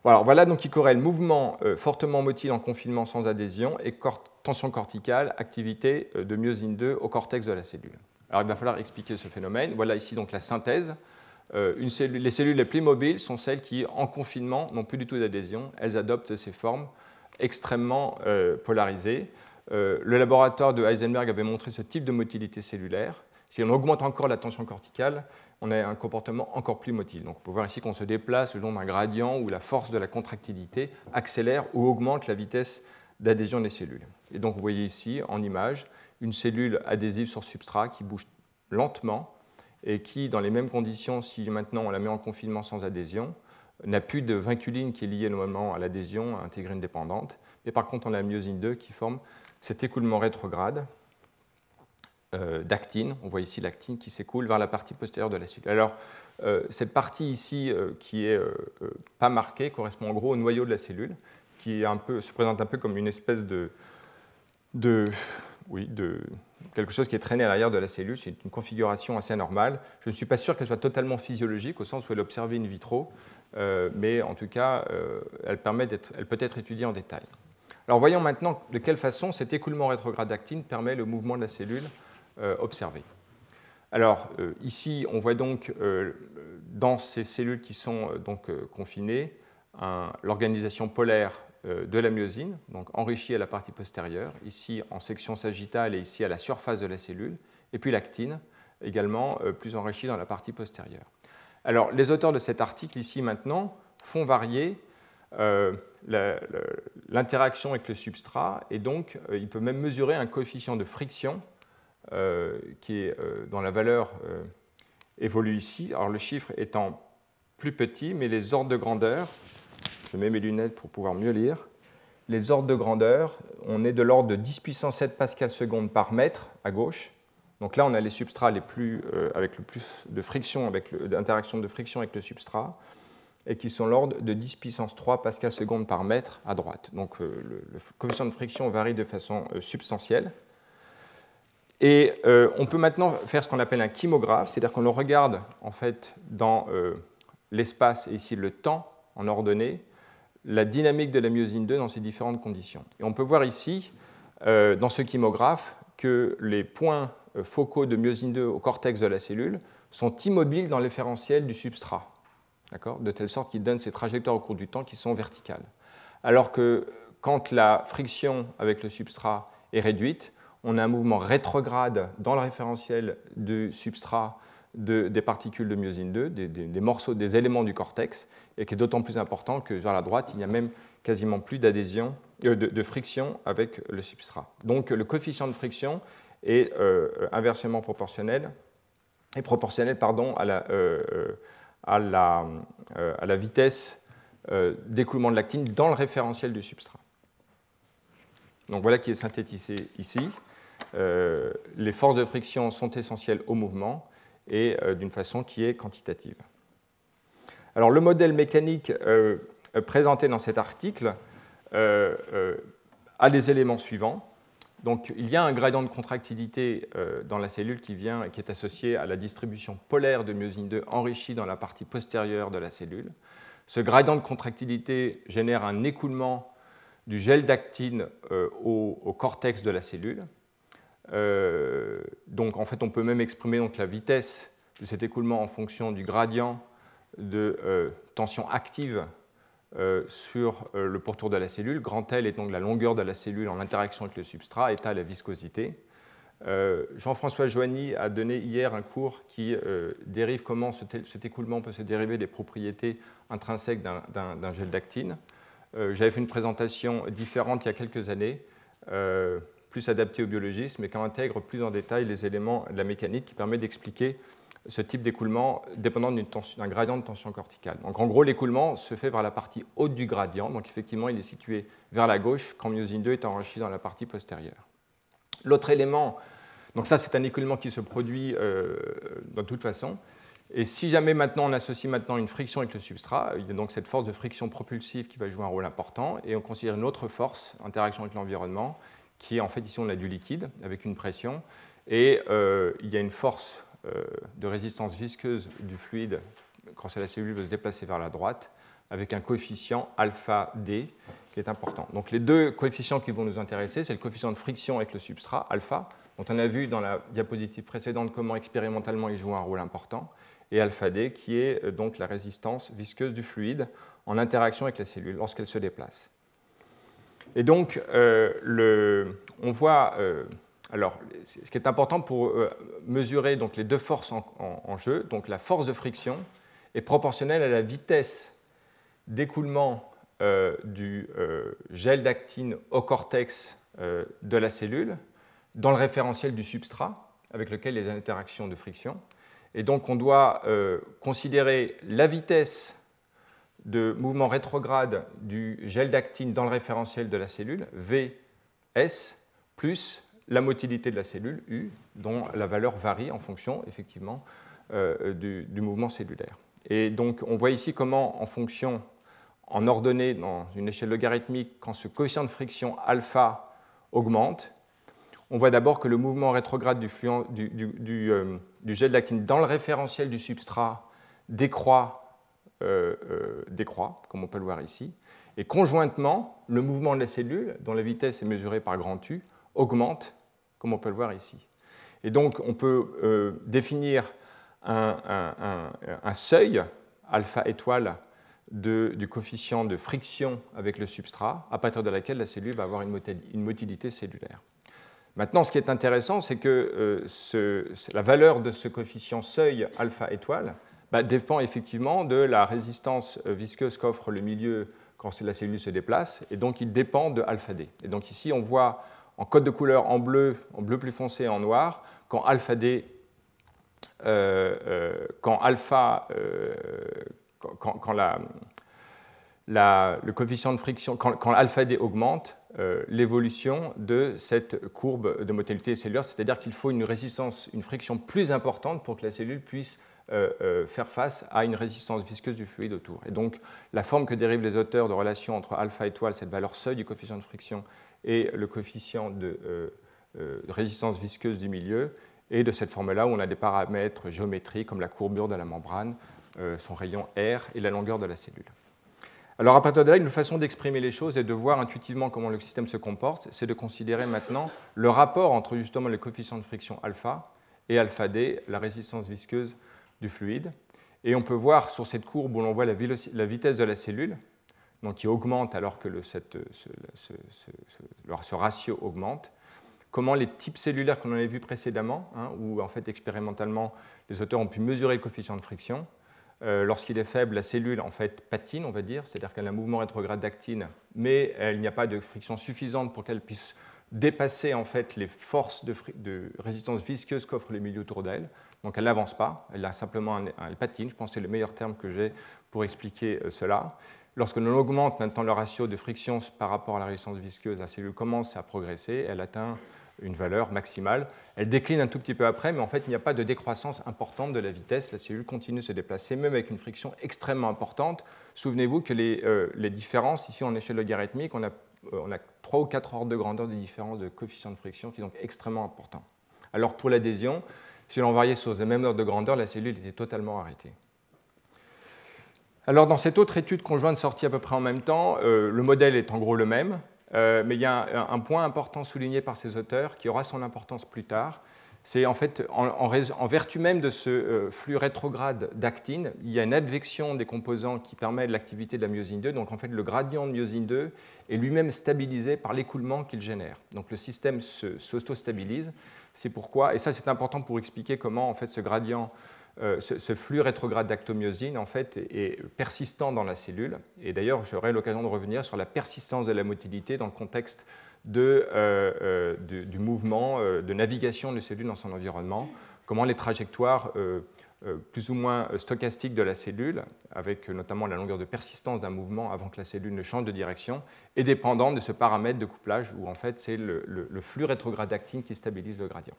Voilà, donc qui corrèle mouvement euh, fortement motile en confinement sans adhésion et tension corticale, activité de myosine 2 au cortex de la cellule. Alors il va falloir expliquer ce phénomène. Voilà ici donc la synthèse. les cellules les plus mobiles sont celles qui, en confinement, n'ont plus du tout d'adhésion. Elles adoptent ces formes extrêmement polarisées. le laboratoire de Heisenberg avait montré ce type de motilité cellulaire. Si on augmente encore la tension corticale, on a un comportement encore plus motile. Donc on peut voir ici qu'on se déplace le long d'un gradient où la force de la contractilité accélère ou augmente la vitesse d'adhésion des cellules. Et donc vous voyez ici en image une cellule adhésive sur substrat qui bouge lentement et qui, dans les mêmes conditions, si maintenant on la met en confinement sans adhésion, n'a plus de vinculine qui est liée normalement à l'adhésion intégrine dépendante, mais par contre on a la myosine 2 qui forme cet écoulement rétrograde d'actine. On voit ici l'actine qui s'écoule vers la partie postérieure de la cellule. Alors, euh, cette partie ici euh, qui est pas marquée correspond en gros au noyau de la cellule, qui se présente un peu comme une espèce de, quelque chose qui est traîné à l'arrière de la cellule. C'est une configuration assez anormale. Je ne suis pas sûr qu'elle soit totalement physiologique au sens où elle est observée in vitro, mais en tout cas, elle, permet elle peut être étudiée en détail. Alors voyons maintenant de quelle façon cet écoulement rétrograde d'actine permet le mouvement de la cellule euh, observés. Alors euh, ici, on voit donc euh, dans ces cellules qui sont donc confinées l'organisation polaire de la myosine, donc enrichie à la partie postérieure, ici en section sagittale et ici à la surface de la cellule, et puis l'actine, également plus enrichie dans la partie postérieure. Alors, les auteurs de cet article ici maintenant font varier l'interaction avec le substrat, et donc ils peuvent même mesurer un coefficient de friction euh, qui est euh, dans la valeur euh, évolue ici. Alors le chiffre étant plus petit, mais les ordres de grandeur, je mets mes lunettes pour pouvoir mieux lire, les ordres de grandeur, on est de l'ordre de 10 puissance 7 pascal seconde par mètre à gauche. Donc là, on a les substrats les plus, avec le plus de friction, avec d'interaction de friction avec le substrat, et qui sont l'ordre de 10 puissance 3 pascal seconde par mètre à droite. Donc le, coefficient de friction varie de façon substantielle. Et euh, on peut maintenant faire ce qu'on appelle un chymographe, c'est-à-dire qu'on le regarde en fait dans euh, l'espace et ici le temps en ordonnée, la dynamique de la myosine 2 dans ces différentes conditions. Et on peut voir ici, euh, dans ce chymographe, que les points focaux de myosine 2 au cortex de la cellule sont immobiles dans l'efférentiel du substrat, de telle sorte qu'ils donnent ces trajectoires au cours du temps qui sont verticales. Alors que quand la friction avec le substrat est réduite, on a un mouvement rétrograde dans le référentiel du substrat des particules de myosine 2, des, morceaux, des éléments du cortex, et qui est d'autant plus important que vers la droite, il n'y a même quasiment plus d'adhésion, euh, de, friction avec le substrat. Donc le coefficient de friction est euh, inversement proportionnel, à, la, euh, à la vitesse d'écoulement de l'actine dans le référentiel du substrat. Donc voilà qui est synthétisé ici. Euh, les forces de friction sont essentielles au mouvement et euh, d'une façon qui est quantitative. Alors le modèle mécanique euh, présenté dans cet article a les éléments suivants. Il y a un gradient de contractilité dans la cellule qui vient qui est associé à la distribution polaire de myosine 2 enrichie dans la partie postérieure de la cellule. Ce gradient de contractilité génère un écoulement du gel d'actine au, cortex de la cellule. Euh, donc en fait, on peut même exprimer donc, la vitesse de cet écoulement en fonction du gradient de euh, tension active sur le pourtour de la cellule. Grand L est donc la longueur de la cellule en interaction avec le substrat, et A la viscosité. Jean-François Joanny a donné hier un cours qui dérive comment cet écoulement peut se dériver des propriétés intrinsèques d'un gel d'actine. J'avais fait une présentation différente il y a quelques années plus adapté au biologisme mais qui intègre plus en détail les éléments de la mécanique qui permet d'expliquer ce type d'écoulement dépendant d'un gradient de tension corticale. Donc en gros, l'écoulement se fait vers la partie haute du gradient, donc effectivement il est situé vers la gauche quand myosine 2 est enrichi dans la partie postérieure. L'autre élément, donc ça c'est un écoulement qui se produit euh, de toute façon, et si jamais maintenant on associe maintenant une friction avec le substrat, il y a donc cette force de friction propulsive qui va jouer un rôle important, et on considère une autre force, interaction avec l'environnement, qui est en fait ici on a du liquide avec une pression et euh, il y a une force euh, de résistance visqueuse du fluide quand la cellule veut se déplacer vers la droite avec un coefficient alpha d qui est important. Donc les deux coefficients qui vont nous intéresser, c'est le coefficient de friction avec le substrat, alpha, dont on a vu dans la diapositive précédente comment expérimentalement il joue un rôle important, et alpha d qui est euh, donc la résistance visqueuse du fluide en interaction avec la cellule lorsqu'elle se déplace. Et donc, euh, on voit. Euh, alors, ce qui est important pour euh, mesurer les deux forces en, jeu, donc la force de friction est proportionnelle à la vitesse d'écoulement du gel d'actine au cortex de la cellule dans le référentiel du substrat avec lequel il y a des interactions de friction. Et donc, on doit considérer la vitesse de mouvement rétrograde du gel d'actine dans le référentiel de la cellule, Vs, plus la motilité de la cellule, U, dont la valeur varie en fonction, effectivement, euh, du, mouvement cellulaire. Et donc, on voit ici comment, en fonction, en ordonnée dans une échelle logarithmique, quand ce coefficient de friction alpha augmente, on voit d'abord que le mouvement rétrograde du, euh, gel d'actine dans le référentiel du substrat décroît décroît, comme on peut le voir ici. Et conjointement, le mouvement de la cellule, dont la vitesse est mesurée par grand U, augmente, comme on peut le voir ici. Et donc, on peut euh, définir un, seuil, alpha étoile, du coefficient de friction avec le substrat, à partir de laquelle la cellule va avoir une, motilité cellulaire. Maintenant, ce qui est intéressant, c'est que la valeur de ce coefficient seuil alpha étoile bah, dépend effectivement de la résistance euh, visqueuse qu'offre le milieu quand la cellule se déplace, et donc il dépend de alpha d. Et donc ici, on voit en code de couleur en bleu, en bleu plus foncé et en noir, quand alpha d, euh, euh, quand alpha, quand, le coefficient de friction, quand, alpha d augmente, l'évolution de cette courbe de motilité cellulaire, c'est-à-dire qu'il faut une résistance, une friction plus importante pour que la cellule puisse faire face à une résistance visqueuse du fluide autour. Et donc, la forme que dérivent les auteurs de relation entre alpha étoile, cette valeur seuil du coefficient de friction, et le coefficient de, euh, résistance visqueuse du milieu, et de cette forme-là où on a des paramètres géométriques comme la courbure de la membrane, son rayon R et la longueur de la cellule. Alors à partir de là, une façon d'exprimer les choses et de voir intuitivement comment le système se comporte, c'est de considérer maintenant le rapport entre justement le coefficient de friction alpha et alpha d, la résistance visqueuse du fluide. Et on peut voir sur cette courbe où l'on voit la, vitesse de la cellule, donc qui augmente alors que ce, ratio augmente, comment les types cellulaires qu'on avait vus précédemment, hein, où en fait expérimentalement les auteurs ont pu mesurer le coefficient de friction, euh, lorsqu'il est faible, la cellule en fait patine, on va dire, c'est-à-dire qu'elle a un mouvement rétrograde d'actine, mais il n'y a pas de friction suffisante pour qu'elle puisse dépasser en fait les forces de, résistance visqueuse qu'offre les milieux autour d'elle. Donc elle n'avance pas, elle a simplement un, elle patine, je pense que c'est le meilleur terme que j'ai pour expliquer euh, cela. Lorsque l'on augmente maintenant le ratio de friction par rapport à la résistance visqueuse, la cellule commence à progresser, elle atteint une valeur maximale. Elle décline un tout petit peu après, mais en fait, il n'y a pas de décroissance importante de la vitesse. La cellule continue de se déplacer, même avec une friction extrêmement importante. Souvenez-vous que les, euh, les, différences, ici en échelle logarithmique, on a, euh, on a 3 ou 4 ordres de grandeur de différence de coefficient de friction, qui est donc extrêmement important. Alors pour l'adhésion, si l'on variait sur le même ordre de grandeur, la cellule était totalement arrêtée. Alors dans cette autre étude conjointe sortie à peu près en même temps, euh, le modèle est en gros le même, euh, mais il y a un, point important souligné par ces auteurs qui aura son importance plus tard, c'est en fait, en, vertu même de ce euh, flux rétrograde d'actine, il y a une advection des composants qui permet l'activité de la myosine 2. Donc en fait, le gradient de myosine 2 est lui-même stabilisé par l'écoulement qu'il génère. Donc le système s'auto-stabilise. C'est pourquoi, et ça c'est important pour expliquer comment en fait ce gradient, euh, ce, flux rétrograde d'actomyosine en fait est, persistant dans la cellule. Et d'ailleurs, j'aurai l'occasion de revenir sur la persistance de la motilité dans le contexte euh, euh, du, mouvement de navigation de cellules dans son environnement, comment les trajectoires plus ou moins stochastiques de la cellule, avec notamment la longueur de persistance d'un mouvement avant que la cellule ne change de direction, est dépendante de ce paramètre de couplage où en fait c'est le, flux rétrograde d'actine qui stabilise le gradient.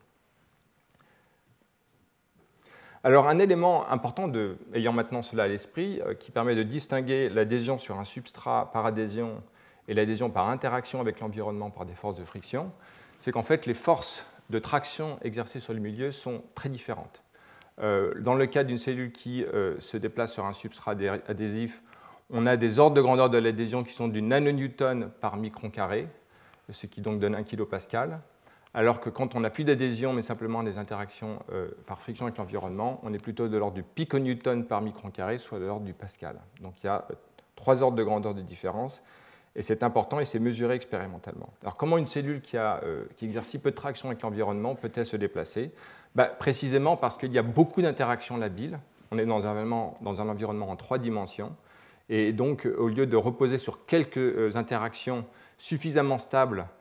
Alors un élément important, ayant maintenant cela à l'esprit, qui permet de distinguer l'adhésion sur un substrat par adhésion et l'adhésion par interaction avec l'environnement par des forces de friction, c'est qu'en fait les forces de traction exercées sur le milieu sont très différentes. Euh, dans le cas d'une cellule qui euh, se déplace sur un substrat adhésif, on a des ordres de grandeur de l'adhésion qui sont du nanonewton par micron carré, ce qui donc donne 1 kPa, alors que quand on n'a plus d'adhésion mais simplement des interactions euh, par friction avec l'environnement, on est plutôt de l'ordre du piconewton par micron carré, soit de l'ordre du pascal. Donc il y a trois ordres de grandeur de différence, et c'est important et c'est mesuré expérimentalement. Alors comment une cellule qui, euh, exerce si peu de traction avec l'environnement peut-elle se déplacer? Bah, Précisément parce qu'il y a beaucoup d'interactions labiles. On est dans un, environnement en trois dimensions. Et donc, au lieu de reposer sur quelques euh, interactions suffisamment stables euh,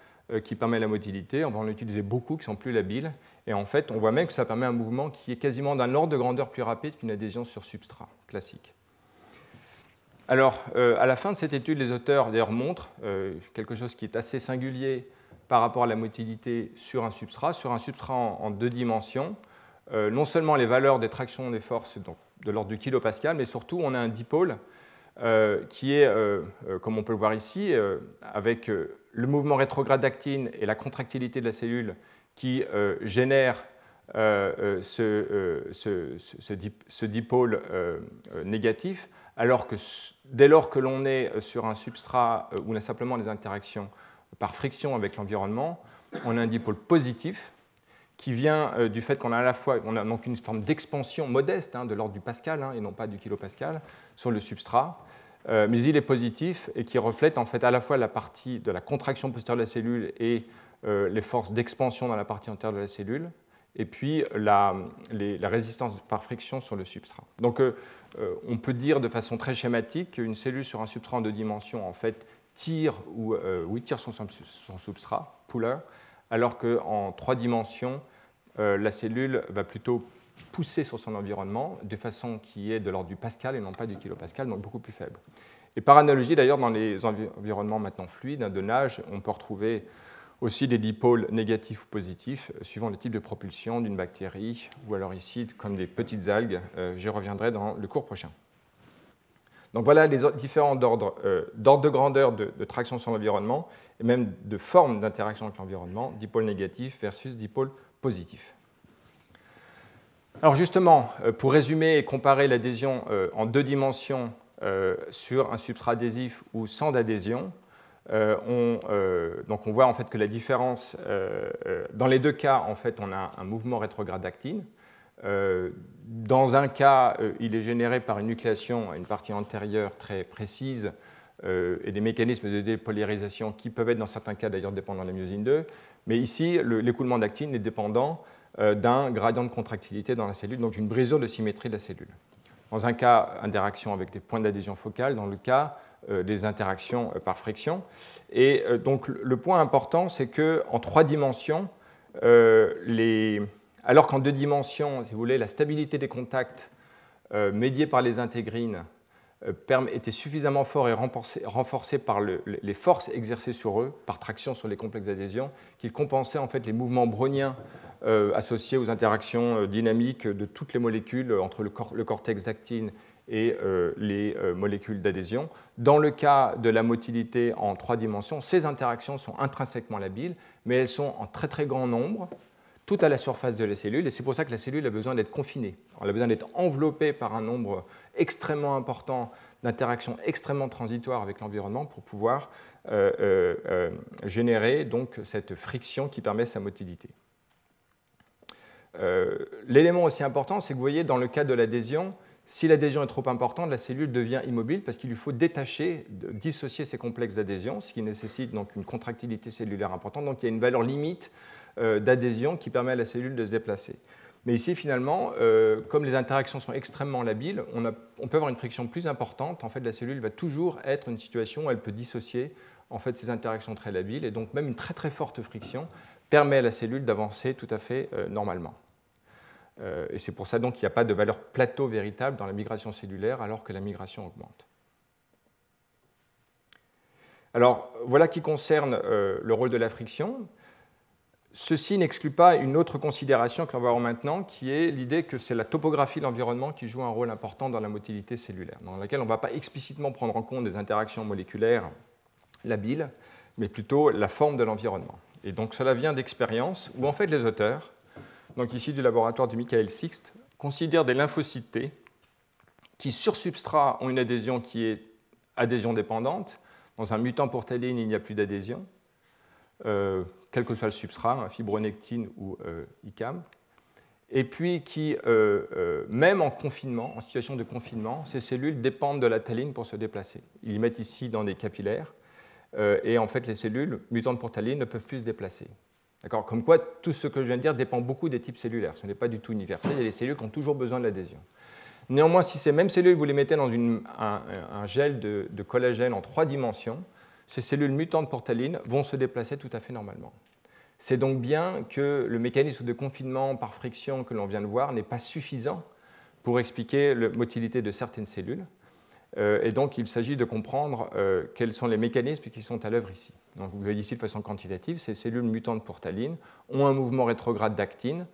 qui permettent la motilité, on va en utiliser beaucoup qui sont plus labiles. Et en fait, on voit même que ça permet un mouvement qui est quasiment d'un ordre de grandeur plus rapide qu'une adhésion sur substrat classique. Alors, euh, à la fin de cette étude, les auteurs d'ailleurs montrent euh, quelque chose qui est assez singulier par rapport à la motilité sur un substrat, sur un substrat en, deux dimensions. Euh, non seulement les valeurs des tractions des forces donc, de l'ordre du kilopascal, mais surtout on a un dipôle qui est, comme on peut le voir ici, avec le mouvement rétrograde d'actine et la contractilité de la cellule qui génère ce, dipôle négatif alors que dès lors que l'on est sur un substrat euh, où on a simplement des interactions par friction avec l'environnement, on a un dipôle positif qui vient euh, du fait qu'on a à la fois on a donc une forme d'expansion modeste hein, de l'ordre du pascal hein, et non pas du kilopascal sur le substrat, euh, mais il est positif et qui reflète en fait à la fois la partie de la contraction postérieure de la cellule et les forces d'expansion dans la partie antérieure de la cellule, et puis la, résistance par friction sur le substrat. Donc euh, on peut dire de façon très schématique qu'une cellule sur un substrat en deux dimensions en fait tire ou euh, oui, tire son, substrat, puller, alors qu'en trois dimensions, euh, la cellule va plutôt pousser sur son environnement de façon qui est de l'ordre du pascal et non pas du kilopascal, donc beaucoup plus faible. Et par analogie, d'ailleurs, dans les environnements maintenant fluides de nage, on peut retrouver aussi des dipôles négatifs ou positifs, euh, suivant le type de propulsion d'une bactérie, ou alors ici, comme des petites algues. Euh, j'y reviendrai dans le cours prochain. Donc voilà les différents ordres, euh, de grandeur de, traction sur l'environnement, et même de forme d'interaction avec l'environnement, dipôle négatif versus dipôle positif. Alors justement, pour résumer et comparer l'adhésion en deux dimensions sur un substrat adhésif ou sans adhésion, euh, on, euh, voit en fait que la différence, euh, dans les deux cas, en fait, on a un mouvement rétrograde d'actine. Dans un cas, il est généré par une nucléation à une partie antérieure très précise et des mécanismes de dépolyrisation qui peuvent être dans certains cas d'ailleurs dépendants de la myosine 2. Mais ici, l'écoulement d'actine est dépendant d'un gradient de contractilité dans la cellule, donc une brisure de symétrie de la cellule. Dans un cas, interaction avec des points d'adhésion focale. Dans le cas, euh, des interactions euh, par friction. Et euh, donc le point important, c'est qu'en trois dimensions, alors qu'en deux dimensions, si vous voulez, la stabilité des contacts médiés par les intégrines était suffisamment fort et renforcé, par les forces exercées sur eux, par traction sur les complexes d'adhésion, qu'il compensait en fait les mouvements browniens associés aux interactions dynamiques de toutes les molécules entre le, cortex d'actine et euh, les euh, molécules d'adhésion. Dans le cas de la motilité en trois dimensions, ces interactions sont intrinsèquement labiles, mais elles sont en très très grand nombre, tout à la surface de la cellule, et c'est pour ça que la cellule a besoin d'être confinée. Elle a besoin d'être enveloppée par un nombre extrêmement important d'interactions extrêmement transitoires avec l'environnement pour pouvoir euh, générer donc cette friction qui permet sa motilité. L'élément aussi important, c'est que vous voyez, dans le cas de l'adhésion, si l'adhésion est trop importante, la cellule devient immobile parce qu'il lui faut détacher, dissocier ces complexes d'adhésion, ce qui nécessite donc une contractilité cellulaire importante. Donc il y a une valeur limite euh, d'adhésion qui permet à la cellule de se déplacer. Mais ici, finalement, euh, comme les interactions sont extrêmement labiles, on, peut avoir une friction plus importante. En fait, la cellule va toujours être une situation où elle peut dissocier en fait, ces interactions très labiles. Et donc, même une très très forte friction permet à la cellule d'avancer tout à fait euh, normalement. Euh, et c'est pour ça donc qu'il n'y a pas de valeur plateau véritable dans la migration cellulaire alors que la migration augmente. Alors voilà qui concerne euh, le rôle de la friction. Ceci n'exclut pas une autre considération que l'on va voir maintenant, qui est l'idée que c'est la topographie de l'environnement qui joue un rôle important dans la motilité cellulaire, dans laquelle on ne va pas explicitement prendre en compte des interactions moléculaires labiles, mais plutôt la forme de l'environnement. Et donc cela vient d'expériences où en fait les auteurs donc ici du laboratoire de Michael Sixt, considère des lymphocytes T qui, sur substrat, ont une adhésion qui est adhésion dépendante. Dans un mutant pour taline, il n'y a plus d'adhésion, euh, quel que soit le substrat, fibronectine ou euh, ICAM. Et puis qui, euh, même en confinement, en situation de confinement, ces cellules dépendent de la taline pour se déplacer. Ils les mettent ici dans des capillaires, et en fait les cellules mutantes pour taline ne peuvent plus se déplacer. Comme quoi, tout ce que je viens de dire dépend beaucoup des types cellulaires. Ce n'est pas du tout universel. Il y a des cellules qui ont toujours besoin de l'adhésion. Néanmoins, si ces mêmes cellules, vous les mettez dans un, gel de, collagène en trois dimensions, ces cellules mutantes portalines vont se déplacer tout à fait normalement. C'est donc bien que le mécanisme de confinement par friction que l'on vient de voir n'est pas suffisant pour expliquer la motilité de certaines cellules. Euh, et donc, il s'agit de comprendre euh, quels sont les mécanismes qui sont à l'œuvre ici. Donc, vous voyez ici de façon quantitative, ces cellules mutantes pour taline ont un mouvement rétrograde d'actine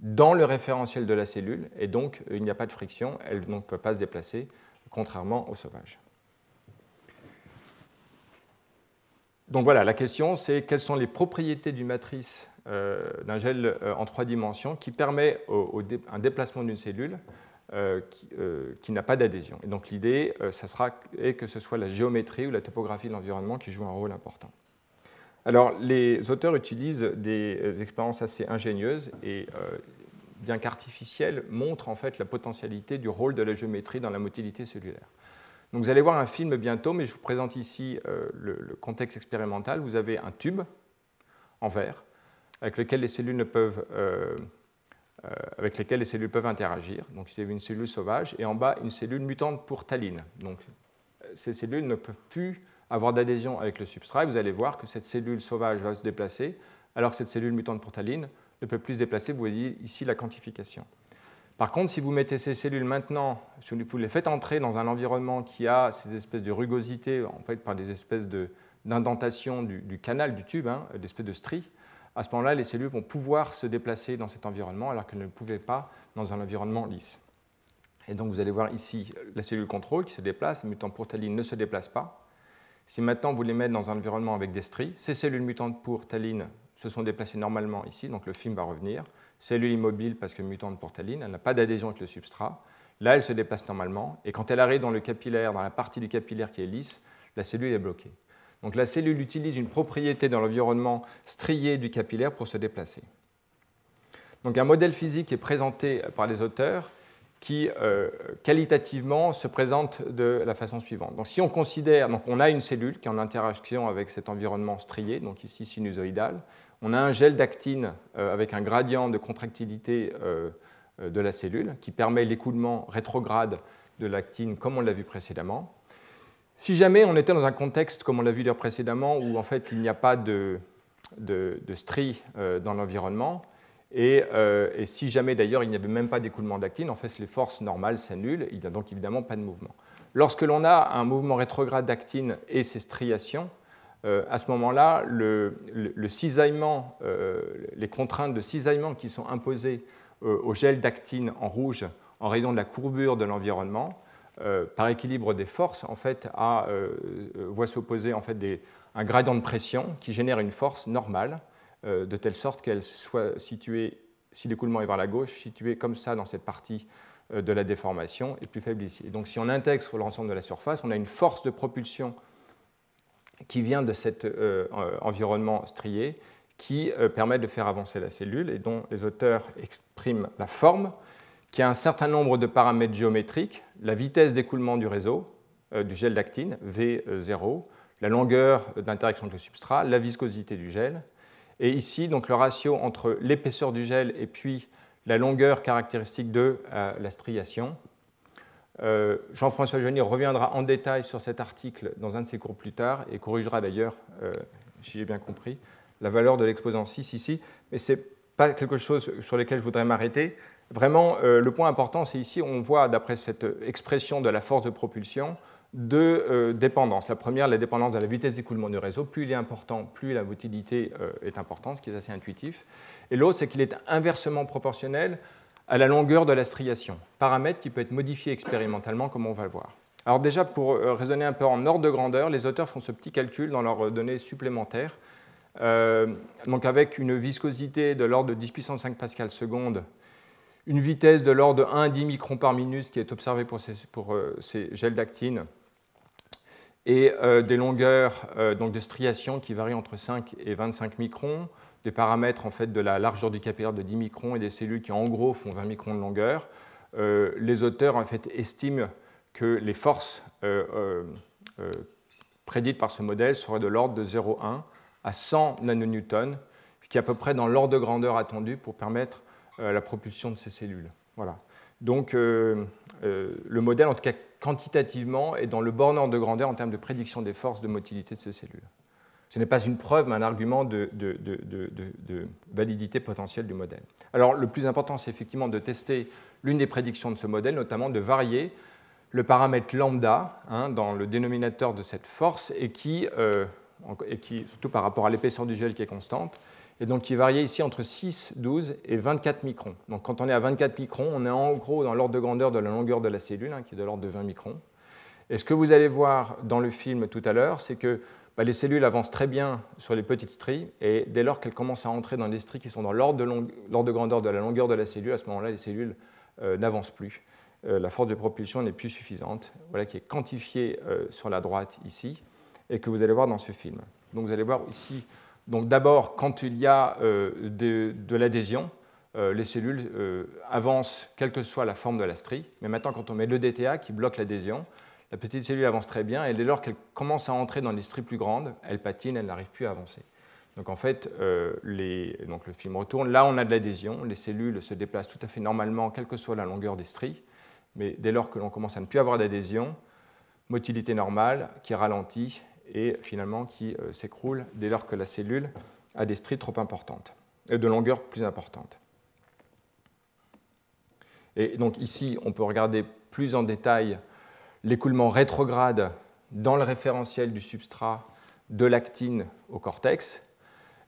dans le référentiel de la cellule, et donc il n'y a pas de friction, elles ne peuvent pas se déplacer, contrairement aux sauvages. Donc voilà, la question c'est quelles sont les propriétés d'une matrice euh, d'un gel en trois dimensions qui permet un déplacement d'une cellule euh, euh, qui, n'a pas d'adhésion. Et donc l'idée, euh, ça sera que ce soit la géométrie ou la topographie de l'environnement qui joue un rôle important. Alors les auteurs utilisent des expériences assez ingénieuses et bien qu'artificielles montrent en fait la potentialité du rôle de la géométrie dans la motilité cellulaire. Donc vous allez voir un film bientôt, mais je vous présente ici le, le, contexte expérimental. Vous avez un tube en verre avec lequel les cellules ne peuvent euh, avec lesquelles les cellules peuvent interagir. Donc ici, une cellule sauvage et en bas, une cellule mutante pour taline. Donc ces cellules ne peuvent plus avoir d'adhésion avec le substrat. vous allez voir que cette cellule sauvage va se déplacer, alors que cette cellule mutante pour taline ne peut plus se déplacer. Vous voyez ici la quantification. Par contre, si vous mettez ces cellules maintenant, si vous les faites entrer dans un environnement qui a ces espèces de rugosité, en fait par des espèces d'indentation du, canal, du tube, hein, des espèces de stries, à ce moment-là, les cellules vont pouvoir se déplacer dans cet environnement alors qu'elles ne le pouvaient pas dans un environnement lisse. Et donc vous allez voir ici la cellule contrôle qui se déplace, les mutantes pour taline ne se déplacent pas. Si maintenant vous les mettez dans un environnement avec des stries, ces cellules mutantes pour taline se sont déplacées normalement ici, donc le film va revenir. Cellule immobile parce que mutante pour taline, elle n'a pas d'adhésion avec le substrat. Là, elle se déplace normalement, et quand elle arrive dans le capillaire, dans la partie du capillaire qui est lisse, la cellule est bloquée. Donc la cellule utilise une propriété dans l'environnement strié du capillaire pour se déplacer. Donc un modèle physique est présenté par les auteurs qui euh, qualitativement se présente de la façon suivante. Donc si on considère, donc on a une cellule qui est en interaction avec cet environnement strié, donc ici sinusoïdal, on a un gel d'actine euh, avec un gradient de contractilité euh, de la cellule qui permet l'écoulement rétrograde de l'actine comme on l'a vu précédemment. Si jamais on était dans un contexte, comme on l'a vu dire précédemment, où en fait il n'y a pas de, de, stries euh, dans l'environnement, euh, et, si jamais d'ailleurs il n'y avait même pas d'écoulement d'actine, en fait les forces normales s'annulent, il n'y a donc évidemment pas de mouvement. Lorsque l'on a un mouvement rétrograde d'actine et ses striations, euh, à ce moment-là, le, cisaillement, les contraintes de cisaillement qui sont imposées au gel d'actine en rouge en raison de la courbure de l'environnement euh, par équilibre des forces, en fait, euh, euh, voit s'opposer en fait, un gradient de pression qui génère une force normale, de telle sorte qu'elle soit située, si l'écoulement est vers la gauche, située comme ça dans cette partie de la déformation et plus faible ici. Et donc si on intègre sur l'ensemble de la surface, on a une force de propulsion qui vient de cet environnement strié qui euh, permettent de faire avancer la cellule et dont les auteurs expriment la forme, qui a un certain nombre de paramètres géométriques, la vitesse d'écoulement du réseau, euh, du gel d'actine, V0, la longueur d'interaction avec le substrat, la viscosité du gel. Et ici, donc, le ratio entre l'épaisseur du gel et puis la longueur caractéristique de la striation. Jean-François Joigny reviendra en détail sur cet article dans un de ses cours plus tard et corrigera d'ailleurs, si j'ai bien compris, la valeur de l'exposant 6 ici, mais ce n'est pas quelque chose sur lequel je voudrais m'arrêter. Vraiment, euh, le point important, c'est ici, on voit, d'après cette expression de la force de propulsion, deux euh, dépendances. La première, la dépendance de la vitesse d'écoulement du réseau. Plus il est important, plus la motilité euh, est importante, ce qui est assez intuitif. Et l'autre, c'est qu'il est inversement proportionnel à la longueur de la striation, paramètre qui peut être modifié expérimentalement, comme on va le voir. Alors déjà, pour raisonner un peu en ordre de grandeur, les auteurs font ce petit calcul dans leurs données supplémentaires euh, donc avec une viscosité de l'ordre de 10 puissance 5 pascal seconde, une vitesse de l'ordre de 1 à 10 microns par minute qui est observée pour ces, euh, gels d'actine, et euh, des longueurs donc de striation qui varient entre 5 et 25 microns, des paramètres en fait de la largeur du capillaire de 10 microns et des cellules qui en gros font 20 microns de longueur. les auteurs en fait estiment que les forces prédites par ce modèle seraient de l'ordre de 0,1 à 100 nanonewtons, ce qui est à peu près dans l'ordre de grandeur attendu pour permettre euh, la propulsion de ces cellules. Voilà. Donc euh, euh, le modèle, en tout cas quantitativement, est dans le borneur de grandeur en termes de prédiction des forces de motilité de ces cellules. Ce n'est pas une preuve, mais un argument de, validité potentielle du modèle. Alors le plus important, c'est effectivement de tester l'une des prédictions de ce modèle, notamment de varier le paramètre lambda hein, dans le dénominateur de cette force et qui, et qui, surtout par rapport à l'épaisseur du gel qui est constante, et donc qui variait ici entre 6, 12 et 24 microns. Donc quand on est à 24 microns, on est en gros dans l'ordre de grandeur de la longueur de la cellule, hein, qui est de l'ordre de 20 microns. Et ce que vous allez voir dans le film tout à l'heure, c'est que bah, les cellules avancent très bien sur les petites stries, et dès lors qu'elles commencent à entrer dans des stries qui sont dans l'ordre de, grandeur de la longueur de la cellule, à ce moment-là, les cellules euh, n'avancent plus. Euh, la force de propulsion n'est plus suffisante, voilà qui est quantifiée euh, sur la droite ici et que vous allez voir dans ce film. Donc vous allez voir ici, d'abord quand il y a euh, de, l'adhésion, les cellules avancent quelle que soit la forme de la strie, mais maintenant quand on met le DTA qui bloque l'adhésion, la petite cellule avance très bien et dès lors qu'elle commence à entrer dans des stries plus grandes, elle patine, elle n'arrive plus à avancer. Donc en fait, les, donc le film retourne. Là, on a de l'adhésion. Les cellules se déplacent tout à fait normalement, quelle que soit la longueur des stries. Mais dès lors que l'on commence à ne plus avoir d'adhésion, motilité normale qui ralentit et finalement qui euh, s'écroule dès lors que la cellule a des stries trop importantes et de longueur plus importante. Et donc ici, on peut regarder plus en détail l'écoulement rétrograde dans le référentiel du substrat de l'actine au cortex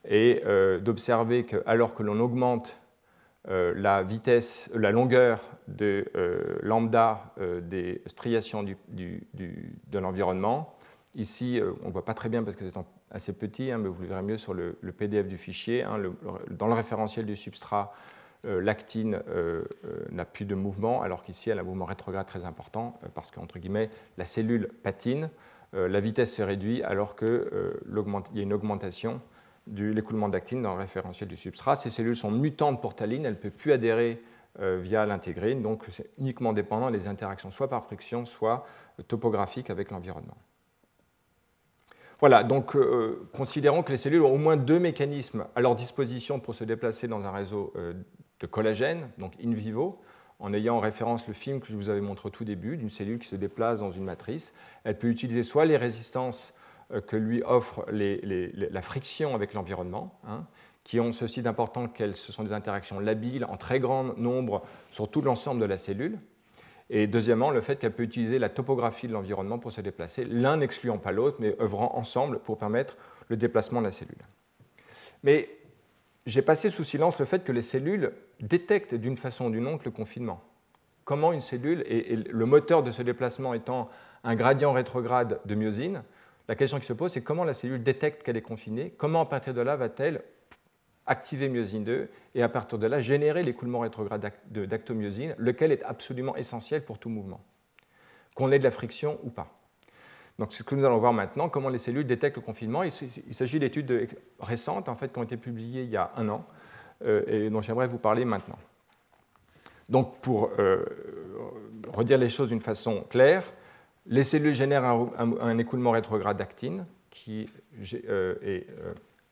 et euh, d'observer que alors que l'on augmente euh, la vitesse, la longueur de lambda des striations de l'environnement, Ici, euh, on ne voit pas très bien parce que c'est assez petit, hein, mais vous le verrez mieux sur le, PDF du fichier. Hein, dans le référentiel du substrat, euh, l'actine euh, n'a plus de mouvement, alors qu'ici, elle a un mouvement rétrograde très important parce qu'entre guillemets, la cellule patine, la vitesse se réduit alors qu'il y a une augmentation de l'écoulement d'actine dans le référentiel du substrat. Ces cellules sont mutantes pour taline, elles ne peuvent plus adhérer via l'intégrine, donc c'est uniquement dépendant des interactions soit par friction, soit topographiques avec l'environnement. Voilà, donc euh, considérons que les cellules ont au moins deux mécanismes à leur disposition pour se déplacer dans un réseau euh, de collagène, donc in vivo, en ayant en référence le film que je vous avais montré au tout début, d'une cellule qui se déplace dans une matrice. Elle peut utiliser soit les résistances euh, que lui offre la friction avec l'environnement, hein, qui ont ceci d'important qu'elles ce sont des interactions labiles en très grand nombre sur tout l'ensemble de la cellule, et deuxièmement, le fait qu'elle peut utiliser la topographie de l'environnement pour se déplacer, l'un n'excluant pas l'autre, mais œuvrant ensemble pour permettre le déplacement de la cellule. Mais j'ai passé sous silence le fait que les cellules détectent d'une façon ou d'une autre le confinement. Comment une cellule, et, le moteur de ce déplacement étant un gradient rétrograde de myosine, la question qui se pose, c'est comment la cellule détecte qu'elle est confinée, comment à partir de là va-t-elle activer myosine 2 et à partir de là générer l'écoulement rétrograde d'actomyosine, lequel est absolument essentiel pour tout mouvement, qu'on ait de la friction ou pas. Donc, c'est ce que nous allons voir maintenant, comment les cellules détectent le confinement. Il, s'agit d'études récentes, en fait, qui ont été publiées il y a un an, euh, et dont j'aimerais vous parler maintenant. Donc, pour euh, redire les choses d'une façon claire, les cellules génèrent un, écoulement rétrograde d'actine qui euh, est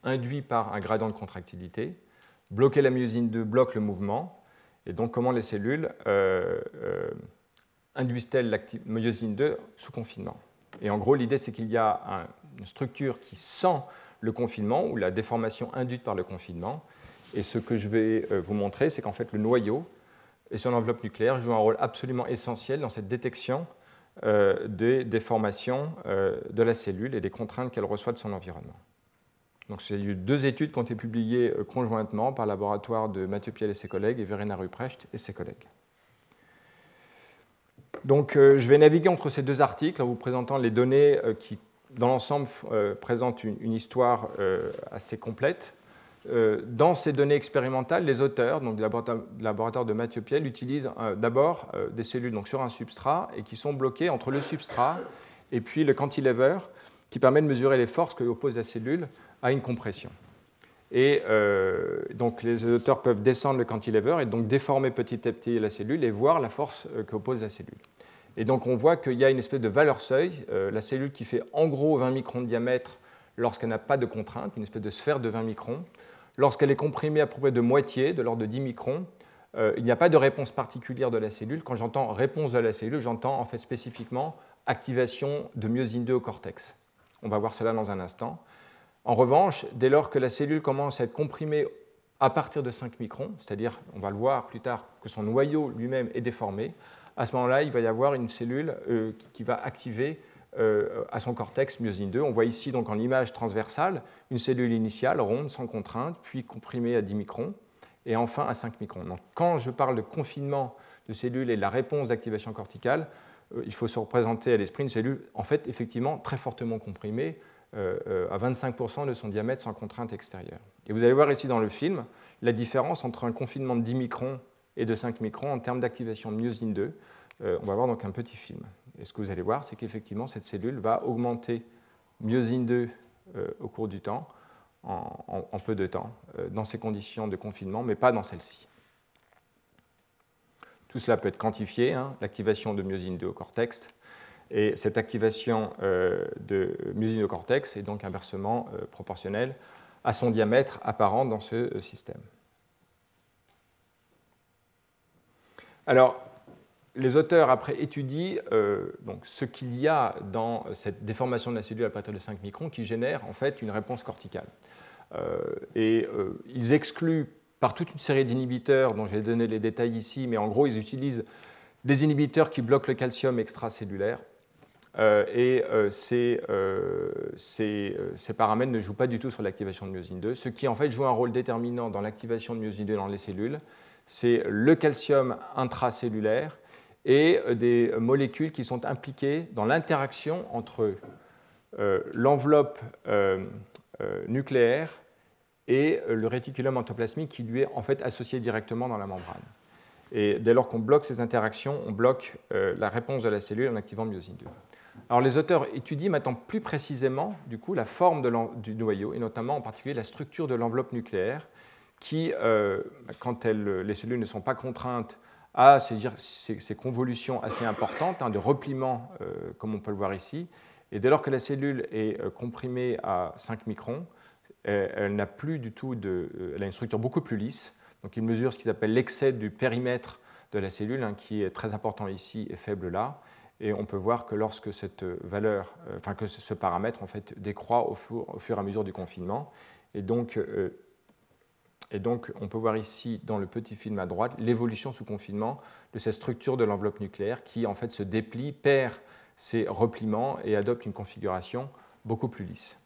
induit par un gradient de contractilité. Bloquer la myosine 2 bloque le mouvement. Et donc, comment les cellules induisent-elles la myosine 2 sous confinement? Et en gros, l'idée, c'est qu'il y a une structure qui sent le confinement ou la déformation induite par le confinement. Et ce que je vais euh, vous montrer, c'est qu'en fait, le noyau et son enveloppe nucléaire jouent un rôle absolument essentiel dans cette détection euh, des déformations euh, de la cellule et des contraintes qu'elle reçoit de son environnement. Donc, c'est deux études qui ont été publiées conjointement par le laboratoire de Mathieu Piel et ses collègues et Verena Ruprecht et ses collègues. Donc, euh, je vais naviguer entre ces deux articles en vous présentant les données euh, qui, dans l'ensemble, euh, présentent une, histoire assez complète. dans ces données expérimentales, les auteurs, donc du laboratoire, de Mathieu Piel, utilisent d'abord des cellules donc, sur un substrat et qui sont bloquées entre le substrat et puis le cantilever qui permet de mesurer les forces que oppose la cellule à une compression. Et donc les auteurs peuvent descendre le cantilever et donc déformer petit à petit la cellule et voir la force qu'oppose la cellule. Et donc on voit qu'il y a une espèce de valeur seuil, euh, la cellule qui fait en gros 20 microns de diamètre lorsqu'elle n'a pas de contrainte, une espèce de sphère de 20 microns. Lorsqu'elle est comprimée à peu près de moitié, de l'ordre de 10 microns, euh, il n'y a pas de réponse particulière de la cellule. Quand j'entends réponse de la cellule, j'entends en fait spécifiquement activation de myosine 2 au cortex. On va voir cela dans un instant. En revanche, dès lors que la cellule commence à être comprimée à partir de 5 microns, c'est-à-dire, on va le voir plus tard, que son noyau lui-même est déformé, à ce moment-là, il va y avoir une cellule euh, qui va activer euh, à son cortex myosine 2. On voit ici donc en image transversale une cellule initiale ronde sans contrainte, puis comprimée à 10 microns, et enfin à 5 microns. Donc, quand je parle de confinement de cellules et de la réponse d'activation corticale, euh, il faut se représenter à l'esprit une cellule en fait effectivement très fortement comprimée, à 25% de son diamètre sans contrainte extérieure. Et vous allez voir ici dans le film la différence entre un confinement de 10 microns et de 5 microns en termes d'activation de myosine 2. Euh, on va voir donc un petit film. Et ce que vous allez voir, c'est qu'effectivement, cette cellule va augmenter myosine 2 euh, au cours du temps, en, peu de temps, euh, dans ces conditions de confinement, mais pas dans celle-ci. Tout cela peut être quantifié, hein, l'activation de myosine 2 au cortex, et cette activation de myosine au cortex est donc inversement proportionnelle à son diamètre apparent dans ce système. Alors, les auteurs, après, étudient euh, donc, ce qu'il y a dans cette déformation de la cellule à partir de 5 microns qui génère en fait une réponse corticale. Euh, et euh, ils excluent par toute une série d'inhibiteurs dont j'ai donné les détails ici, mais en gros, ils utilisent des inhibiteurs qui bloquent le calcium extracellulaire. Et ces, ces, paramètres ne jouent pas du tout sur l'activation de myosine 2, ce qui en fait joue un rôle déterminant dans l'activation de myosine 2 dans les cellules c'est le calcium intracellulaire et euh, des molécules qui sont impliquées dans l'interaction entre euh, l'enveloppe euh, nucléaire et le réticulum endoplasmique qui lui est en fait associé directement dans la membrane. Et dès lors qu'on bloque ces interactions, on bloque la réponse de la cellule en activant myosine 2. Alors les auteurs étudient maintenant plus précisément du coup, la forme du noyau et notamment en particulier la structure de l'enveloppe nucléaire qui, euh, quand les cellules ne sont pas contraintes à ces, convolutions assez importantes hein, de repliement, euh, comme on peut le voir ici, et dès lors que la cellule est euh, comprimée à 5 microns, elle, n'a plus du tout de, elle a une structure beaucoup plus lisse. Donc il mesure ce qu'ils appellent l'excès du périmètre de la cellule, hein, qui est très important ici et faible là. Et on peut voir que lorsque cette valeur, que ce paramètre en fait décroît au fur, et à mesure du confinement, et donc et donc, on peut voir ici, dans le petit film à droite, l'évolution sous confinement de cette structure de l'enveloppe nucléaire qui, en fait, se déplie, perd ses repliements et adopte une configuration beaucoup plus lisse.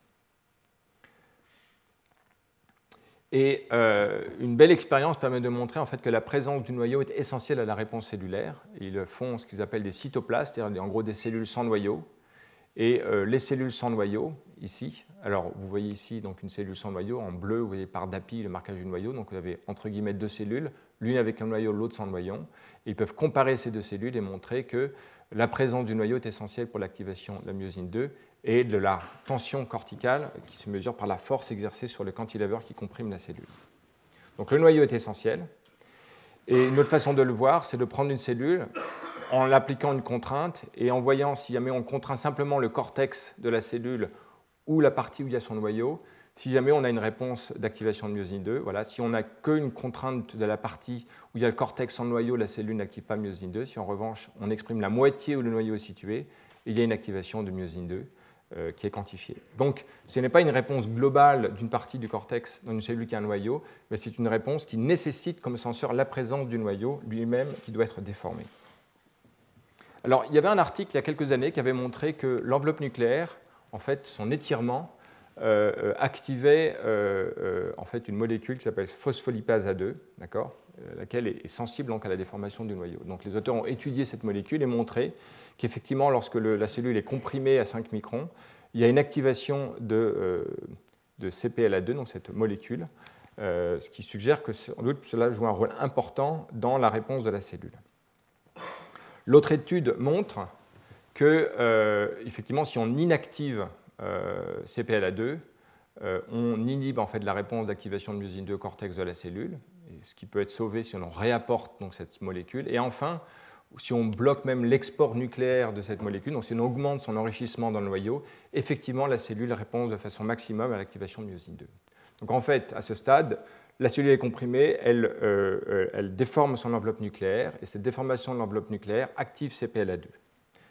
Et euh, une belle expérience permet de montrer en fait que la présence du noyau est essentielle à la réponse cellulaire. Ils font ce qu'ils appellent des cytoplastes, c'est-à-dire en gros des cellules sans noyau. Et euh, les cellules sans noyau, ici, alors, vous voyez ici donc une cellule sans noyau. En bleu, vous voyez par DAPI le marquage du noyau. Donc, vous avez entre guillemets deux cellules, l'une avec un noyau, l'autre sans noyau. ils peuvent comparer ces deux cellules et montrer que la présence du noyau est essentielle pour l'activation de la myosine 2 et de la tension corticale qui se mesure par la force exercée sur le cantilever qui comprime la cellule. Donc le noyau est essentiel. Et une autre façon de le voir, c'est de prendre une cellule en l'appliquant une contrainte et en voyant si jamais on contraint simplement le cortex de la cellule ou la partie où il y a son noyau, si jamais on a une réponse d'activation de myosine 2, voilà, si on n'a qu'une contrainte de la partie où il y a le cortex en noyau, la cellule n'active pas myosine 2. Si en revanche on exprime la moitié où le noyau est situé, il y a une activation de myosine 2 euh, qui est quantifiée. Donc ce n'est pas une réponse globale d'une partie du cortex dans une cellule qui a un noyau, mais c'est une réponse qui nécessite comme senseur la présence du noyau lui-même qui doit être déformé. Alors il y avait un article il y a quelques années qui avait montré que l'enveloppe nucléaire, en fait, son étirement, euh, euh, activait euh, en fait une molécule qui s'appelle phospholipase A2, d'accord, laquelle est sensible donc, à la déformation du noyau. Donc les auteurs ont étudié cette molécule et montré qu'effectivement, lorsque la cellule est comprimée à 5 microns, il y a une activation de, de CPLA2, donc cette molécule, ce qui suggère que cela joue un rôle important dans la réponse de la cellule. L'autre étude montre que, effectivement, si on inactive CPLA2, euh, on inhibe en fait la réponse d'activation de myosine 2 au cortex de la cellule, ce qui peut être sauvé si on réapporte donc, cette molécule. Et enfin, si on bloque même l'export nucléaire de cette molécule, donc si on augmente son enrichissement dans le noyau, effectivement la cellule répond de façon maximum à l'activation de myosine 2. Donc en fait, à ce stade, la cellule est comprimée, elle, euh, elle déforme son enveloppe nucléaire, et cette déformation de l'enveloppe nucléaire active CPLA2.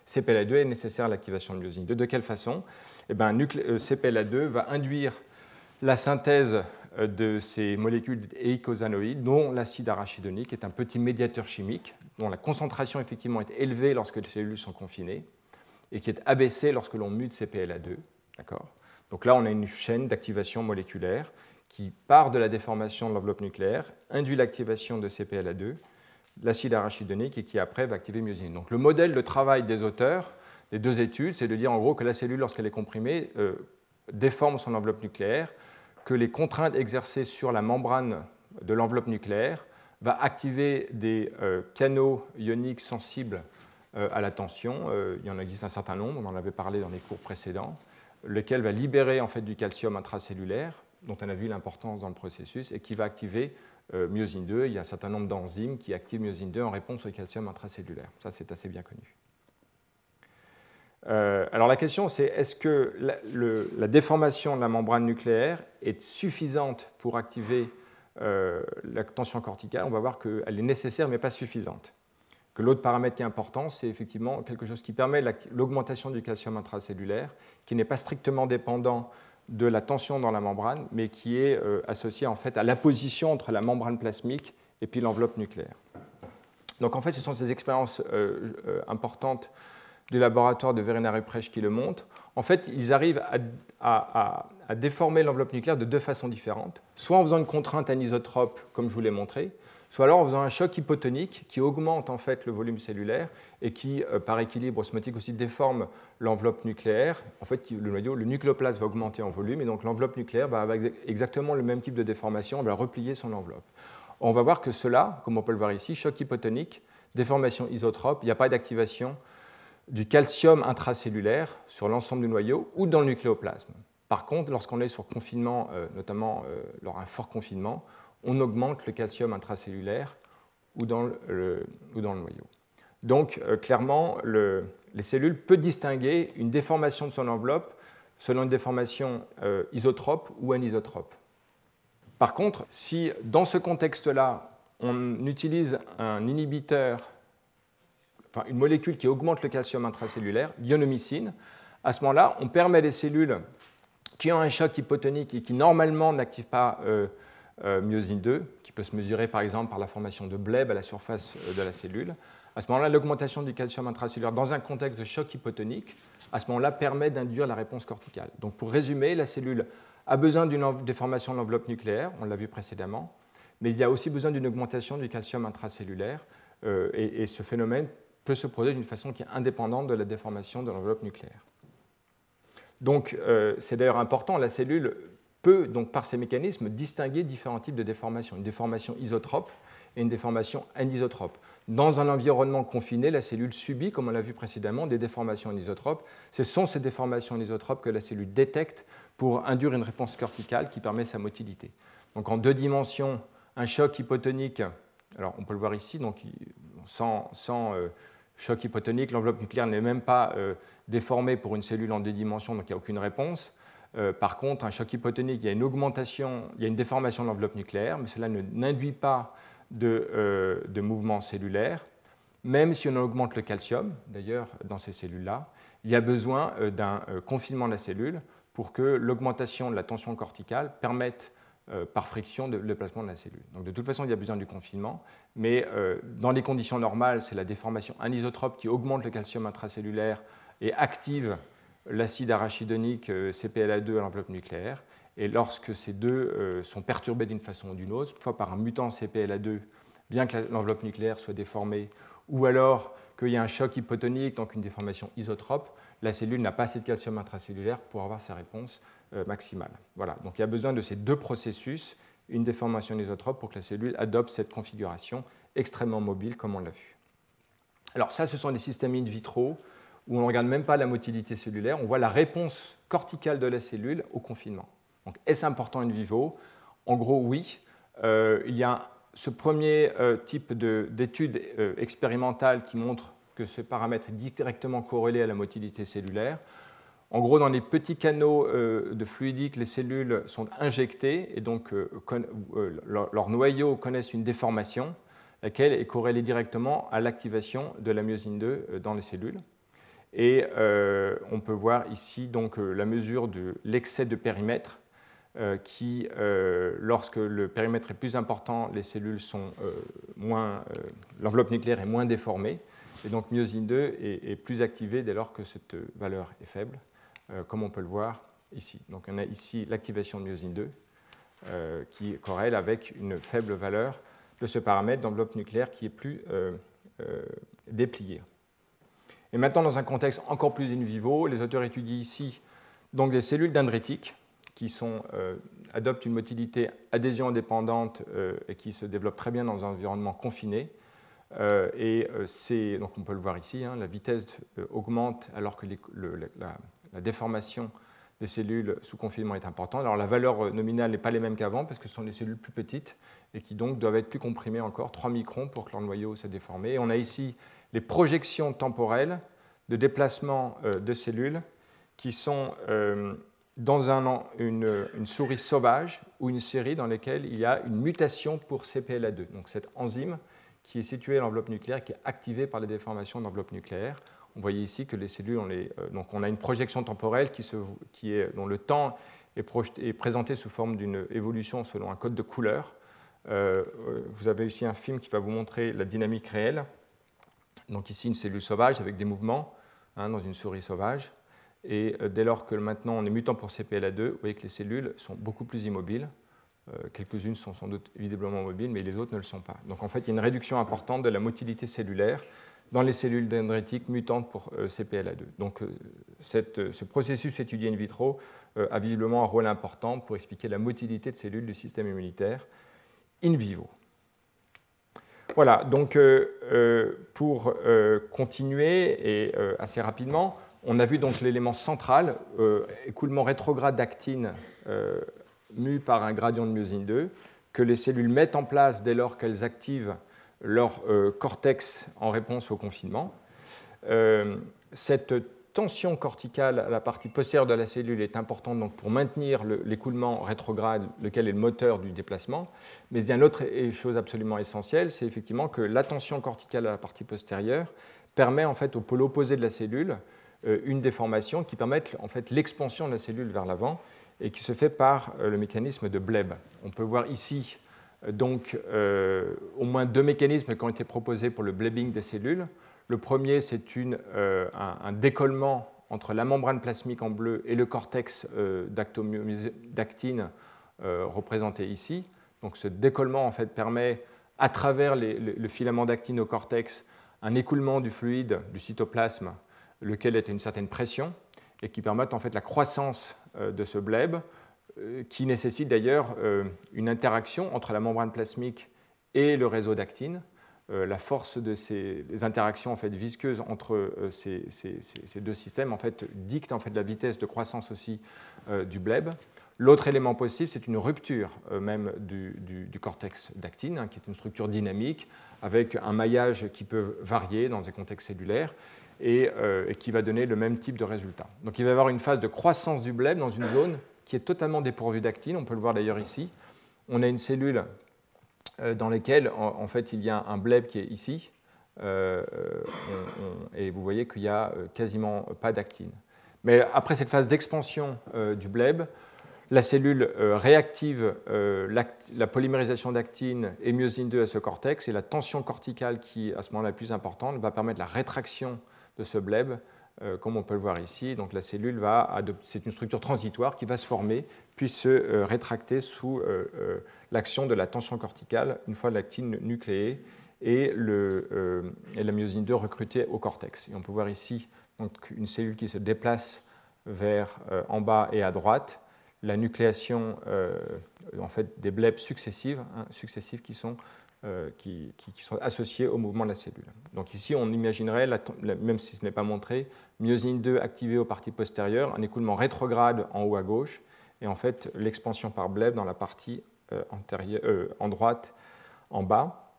CPLA2 est nécessaire à l'activation de myosine 2. De quelle façon? Eh ben, euh, CPLA2 va induire la synthèse euh, de ces molécules éicosanoïdes, dont l'acide arachidonique est un petit médiateur chimique, dont la concentration effectivement est élevée lorsque les cellules sont confinées et qui est abaissée lorsque l'on mute CPLA2. Donc là, on a une chaîne d'activation moléculaire qui part de la déformation de l'enveloppe nucléaire, induit l'activation de CPLA2, l'acide arachidonique, et qui après va activer myosine. Donc le modèle de travail des auteurs des deux études, c'est de dire en gros que la cellule, lorsqu'elle est comprimée, euh, déforme son enveloppe nucléaire, que les contraintes exercées sur la membrane de l'enveloppe nucléaire va activer des euh, canaux ioniques sensibles euh, à la tension. il y en existe un certain nombre, on en avait parlé dans les cours précédents, lequel va libérer en fait du calcium intracellulaire, dont on a vu l'importance dans le processus, et qui va activer myosine 2. Il y a un certain nombre d'enzymes qui activent myosine 2 en réponse au calcium intracellulaire. Ça, c'est assez bien connu. Euh, alors la question c'est est-ce que la, déformation de la membrane nucléaire est suffisante pour activer euh, la tension corticale? On va voir qu'elle est nécessaire mais pas suffisante. Que l'autre paramètre qui est important, c'est effectivement quelque chose qui permet l'augmentation du calcium intracellulaire, qui n'est pas strictement dépendant de la tension dans la membrane, mais qui est euh, associé en fait à la position entre la membrane plasmique et puis l'enveloppe nucléaire. Donc en fait, ce sont ces expériences importantes du laboratoire de Verena Ruprecht qui le montre, en fait, ils arrivent à, déformer l'enveloppe nucléaire de deux façons différentes, soit en faisant une contrainte anisotrope, comme je vous l'ai montré, soit alors en faisant un choc hypotonique qui augmente en fait le volume cellulaire et qui, euh, par équilibre osmotique aussi, déforme l'enveloppe nucléaire. En fait, le noyau, le nucléoplasme va augmenter en volume et donc l'enveloppe nucléaire va avoir exactement le même type de déformation, elle va replier son enveloppe. On va voir que cela, comme on peut le voir ici, choc hypotonique, déformation isotrope, il n'y a pas d'activation du calcium intracellulaire sur l'ensemble du noyau ou dans le nucléoplasme. Par contre, lorsqu'on est sur confinement, euh, notamment euh, lors d'un fort confinement, on augmente le calcium intracellulaire ou dans le, noyau. Donc, euh, clairement, les cellules peuvent distinguer une déformation de son enveloppe selon une déformation isotrope ou anisotrope. Par contre, si dans ce contexte-là, on utilise un inhibiteur une molécule qui augmente le calcium intracellulaire, l'ionomycine. À ce moment-là, on permet à des cellules qui ont un choc hypotonique et qui normalement n'activent pas euh, euh, myosine 2, qui peut se mesurer par exemple par la formation de bleb à la surface euh, de la cellule. À ce moment-là, l'augmentation du calcium intracellulaire dans un contexte de choc hypotonique, à ce moment-là, permet d'induire la réponse corticale. Donc pour résumer, la cellule a besoin d'une déformation de l'enveloppe nucléaire, on l'a vu précédemment, mais il y a aussi besoin d'une augmentation du calcium intracellulaire, et, ce phénomène se produire d'une façon qui est indépendante de la déformation de l'enveloppe nucléaire. Donc, euh, c'est d'ailleurs important, la cellule peut donc par ces mécanismes distinguer différents types de déformations, une déformation isotrope et une déformation anisotrope. Dans un environnement confiné, la cellule subit, comme on l'a vu précédemment, des déformations anisotropes. Ce sont ces déformations anisotropes que la cellule détecte pour induire une réponse corticale qui permet sa motilité. Donc en deux dimensions, un choc hypotonique, alors on peut le voir ici, donc sans, euh, choc hypotonique, l'enveloppe nucléaire n'est même pas euh, déformée pour une cellule en deux dimensions, donc il n'y a aucune réponse. Euh, par contre, un choc hypotonique, il y a une augmentation, il y a une déformation de l'enveloppe nucléaire, mais cela n'induit pas de, de, mouvement cellulaire. Même si on augmente le calcium, d'ailleurs, dans ces cellules-là, il y a besoin d'un confinement de la cellule pour que l'augmentation de la tension corticale permette euh, par friction le placement de la cellule. Donc de toute façon, il y a besoin du confinement, mais euh, dans les conditions normales, c'est la déformation anisotrope qui augmente le calcium intracellulaire et active l'acide arachidonique euh, CPLA2 à l'enveloppe nucléaire. Et lorsque ces deux sont perturbés d'une façon ou d'une autre, soit par un mutant CPLA2, bien que l'enveloppe nucléaire soit déformée, ou alors qu'il y a un choc hypotonique, donc une déformation isotrope, la cellule n'a pas assez de calcium intracellulaire pour avoir sa réponse euh, maximale. Voilà. Donc il y a besoin de ces deux processus, une déformation isotrope, pour que la cellule adopte cette configuration extrêmement mobile, comme on l'a vu. Alors ça, ce sont des systèmes in vitro où on ne regarde même pas la motilité cellulaire, on voit la réponse corticale de la cellule au confinement. Est-ce important in vivo? En gros, oui. Euh, il y a ce premier euh, type d'étude expérimentale qui montre que ce paramètre est directement corrélé à la motilité cellulaire. En gros, dans les petits canaux euh, de fluidique, les cellules sont injectées et donc euh, euh, leurs noyaux connaissent une déformation, laquelle est corrélée directement à l'activation de la myosine 2 dans les cellules. Et on peut voir ici donc la mesure de l'excès de périmètre qui, lorsque le périmètre est plus important, les cellules sont moins, l'enveloppe nucléaire est moins déformée, et donc myosine 2 est plus activée dès lors que cette valeur est faible. Euh, comme on peut le voir ici. Donc on a ici l'activation de myosine 2 euh, qui corrèle avec une faible valeur de ce paramètre d'enveloppe nucléaire qui est plus euh, déplié. Et maintenant, dans un contexte encore plus in vivo, les auteurs étudient ici donc des cellules dendritiques qui adoptent une motilité adhésion indépendante et qui se développent très bien dans un environnement confiné. et donc on peut le voir ici, hein, la vitesse augmente alors que la, la déformation des cellules sous confinement est importante. Alors la valeur nominale n'est pas les mêmes qu'avant parce que ce sont des cellules plus petites et qui donc doivent être plus comprimées encore, 3 microns pour que leur noyau s'est déformé. On a ici les projections temporelles de déplacement euh, de cellules qui sont euh, dans une, une, souris sauvage ou une série dans laquelle il y a une mutation pour CPLA2, donc cette enzyme qui est située à l'enveloppe nucléaire, qui est activée par les déformations d'enveloppe nucléaire. On voyait ici que les cellules, on, les, euh, donc on a une projection temporelle qui, se, qui est, dont le temps est, est présenté sous forme d'une évolution selon un code de couleur. Euh, euh, vous avez ici un film qui va vous montrer la dynamique réelle. Donc ici, une cellule sauvage avec des mouvements hein, dans une souris sauvage. Et dès lors que maintenant on est mutant pour CPLA2, vous voyez que les cellules sont beaucoup plus immobiles. Quelques-unes sont sans doute visiblement mobiles, mais les autres ne le sont pas. Donc en fait, il y a une réduction importante de la motilité cellulaire dans les cellules dendritiques mutantes pour euh, CPLA2. Donc euh, euh, ce processus étudié in vitro a visiblement un rôle important pour expliquer la motilité de cellules du système immunitaire in vivo. Voilà, donc pour continuer et assez rapidement, on a vu donc l'élément central, écoulement rétrograde d'actine mu par un gradient de myosine 2, que les cellules mettent en place dès lors qu'elles activent leur euh, cortex en réponse au confinement. Euh, cette tension corticale à la partie postérieure de la cellule est importante donc, pour maintenir l'écoulement rétrograde, lequel est le moteur du déplacement. Mais il y a une autre chose absolument essentielle, c'est effectivement que la tension corticale à la partie postérieure permet en fait au pôle opposé de la cellule euh, une déformation qui permet en fait l'expansion de la cellule vers l'avant et qui se fait par le mécanisme de Bleb. On peut voir ici donc euh, au moins deux mécanismes qui ont été proposés pour le blebbing des cellules. Le premier, c'est euh, un, décollement entre la membrane plasmique en bleu et le cortex euh, d'actine représenté ici. Donc ce décollement en fait, permet, à travers le filament d'actine au cortex, un écoulement du fluide du cytoplasme, lequel est à une certaine pression, et qui permet en fait la croissance de ce bleb qui nécessite d'ailleurs une interaction entre la membrane plasmique et le réseau d'actine. la force de ces interactions en fait, visqueuses entre ces, deux systèmes en fait, dicte en fait, la vitesse de croissance aussi du bleb. L'autre élément possible, c'est une rupture euh, même du, cortex d'actine, hein, qui est une structure dynamique, avec un maillage qui peut varier dans des contextes cellulaires euh, et, qui va donner le même type de résultat. Donc il va y avoir une phase de croissance du bleb dans une zone qui est totalement dépourvue d'actine, on peut le voir d'ailleurs ici. On a une cellule euh, dans laquelle en, fait il y a un bleb qui est ici, et vous voyez qu'il n'y a quasiment pas d'actine. Mais après cette phase d'expansion du bleb, la cellule euh, réactive euh, la polymérisation d'actine et myosine 2 à ce cortex, et la tension corticale qui, à ce moment-là, est plus importante, va permettre la rétraction de ce bleb, euh, comme on peut le voir ici. Donc la cellule va c'est une structure transitoire qui va se former, puis se rétracter sous l'action de la tension corticale, une fois l'actine nucléée et, la myosine 2 recrutée au cortex. Et on peut voir ici donc, une cellule qui se déplace vers en bas et à droite, la nucléation euh, en fait, des blebs successives, hein, successives qui, sont, euh, qui, sont associées au mouvement de la cellule. Donc ici, on imaginerait, même si ce n'est pas montré, myosine 2 activée aux parties postérieures, un écoulement rétrograde en haut à gauche, et en fait l'expansion par bleb dans la partie euh, antérieure, en droite en bas.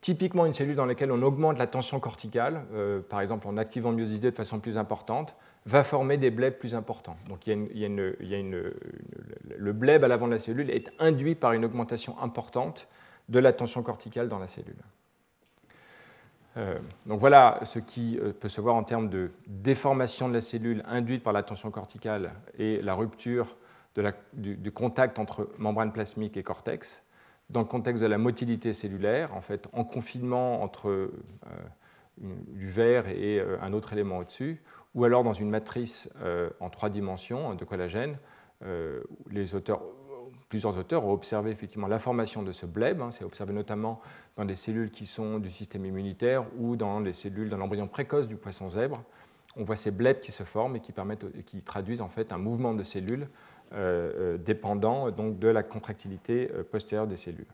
typiquement une cellule dans laquelle on augmente la tension corticale, par exemple en activant myosine 2 de façon plus importante, va former des blebs plus importants. Donc le bleb à l'avant de la cellule est induit par une augmentation importante de la tension corticale dans la cellule. Euh, donc voilà ce qui euh, peut se voir en termes de déformation de la cellule induite par la tension corticale et la rupture du, contact entre membrane plasmique et cortex. Dans le contexte de la motilité cellulaire, en fait, en confinement entre euh, du verre et un autre élément au-dessus, ou alors dans une matrice en trois dimensions de collagène. Les auteurs, plusieurs auteurs ont observé effectivement la formation de ce bleb. Hein, c'est observé notamment dans des cellules qui sont du système immunitaire ou dans les cellules dans l'embryon précoce du poisson zèbre. On voit ces blebs qui se forment et qui, permettent, qui traduisent en fait un mouvement de cellules euh, dépendant donc de la contractilité postérieure des cellules.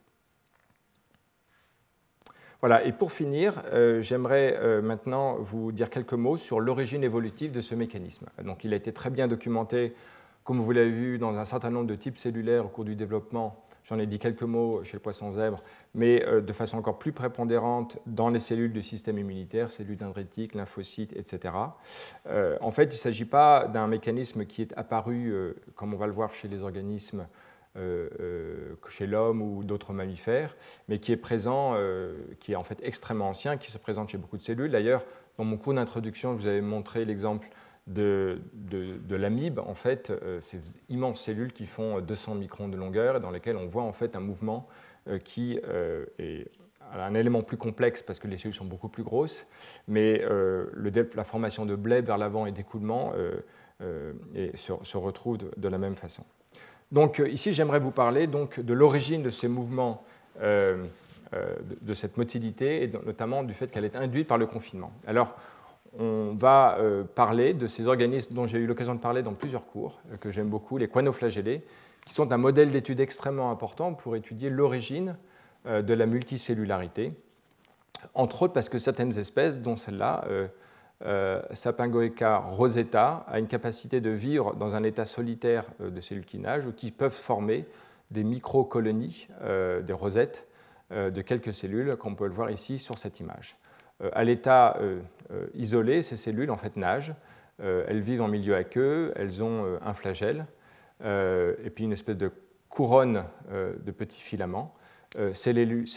Voilà, et pour finir, euh, j'aimerais euh, maintenant vous dire quelques mots sur l'origine évolutive de ce mécanisme. Donc, il a été très bien documenté, comme vous l'avez vu, dans un certain nombre de types cellulaires au cours du développement. J'en ai dit quelques mots chez le poisson zèbre, mais euh, de façon encore plus prépondérante dans les cellules du système immunitaire, cellules dendritiques, lymphocytes, etc. en fait, il ne s'agit pas d'un mécanisme qui est apparu, comme on va le voir chez les organismes euh, euh, chez l'homme ou d'autres mammifères, mais qui est présent, euh, qui est en fait extrêmement ancien, qui se présente chez beaucoup de cellules. D'ailleurs, dans mon cours d'introduction, je vous avais montré l'exemple de, de, l'amibe, en fait, ces immenses cellules qui font 200 microns de longueur et dans lesquelles on voit en fait un mouvement qui est un élément plus complexe parce que les cellules sont beaucoup plus grosses, mais la formation de blé vers l'avant et d'écoulement se, se, retrouve de la même façon. Donc euh, ici, j'aimerais vous parler donc, de l'origine de ces mouvements, euh, euh, de, cette motilité, et notamment du fait qu'elle est induite par le confinement. Alors, on va parler de ces organismes dont j'ai eu l'occasion de parler dans plusieurs cours, que j'aime beaucoup, les quanoflagellés, qui sont un modèle d'étude extrêmement important pour étudier l'origine de la multicellularité, entre autres parce que certaines espèces, dont celle-là, euh, Sapingoeca rosetta a une capacité de vivre dans un état solitaire euh, de nagent ou qui peuvent former des micro-colonies, euh, des rosettes de quelques cellules, comme on peut le voir ici sur cette image. À l'état isolé, ces cellules en fait nagent. elles vivent en milieu aqueux, elles ont un flagelle et puis une espèce de couronne de petits filaments. Ces,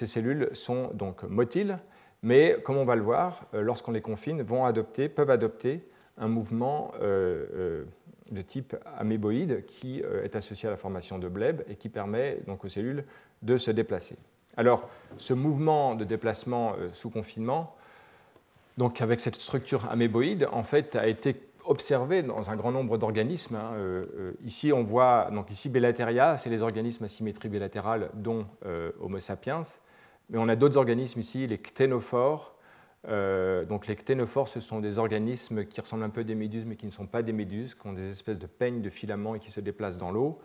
cellules sont donc motiles, mais comme on va le voir, euh, lorsqu'on les confine, vont peuvent adopter un mouvement euh, euh, de type améboïde qui est associé à la formation de bleb et qui permet donc aux cellules de se déplacer. Alors, ce mouvement de déplacement sous confinement, donc avec cette structure améboïde, en fait, a été observé dans un grand nombre d'organismes. Hein. ici, on voit, donc ici, Bellateria, c'est les organismes à symétrie bilatérale, dont Homo sapiens. Mais on a d'autres organismes ici, les cténophores, donc les cténophores, ce sont des organismes qui ressemblent un peu à des méduses, mais qui ne sont pas des méduses, qui ont des espèces de peignes de filaments et qui se déplacent dans l'eau.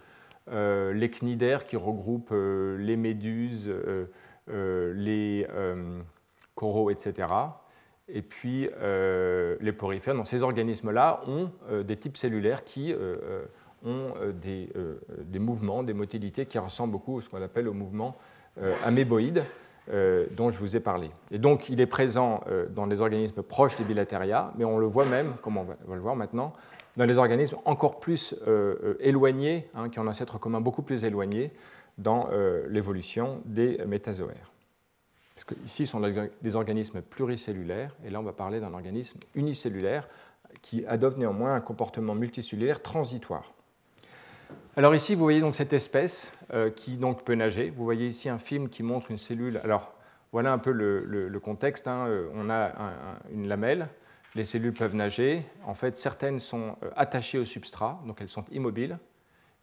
les cnidaires qui regroupent les méduses, les coraux, etc. Et puis les porifères. Donc ces organismes-là ont des types cellulaires qui ont euh, euh, des, mouvements, des motilités qui ressemblent beaucoup à ce qu'on appelle au mouvement euh, améboïde dont je vous ai parlé. Et donc, il est présent dans les organismes proches des bilatéria, mais on le voit même, comme on va, le voir maintenant, dans les organismes encore plus éloignés, hein, qui ont un ancêtre commun beaucoup plus éloigné dans l'évolution des métazoaires. Ici, ce sont des organismes pluricellulaires, et là, on va parler d'un organisme unicellulaire qui adopte néanmoins un comportement multicellulaire transitoire. Alors ici, vous voyez donc cette espèce euh, qui donc peut nager. Vous voyez ici un film qui montre une cellule. Alors voilà un peu le, contexte. Hein. Euh, on a une lamelle. Les cellules peuvent nager. En fait, certaines sont euh, attachées au substrat, donc elles sont immobiles.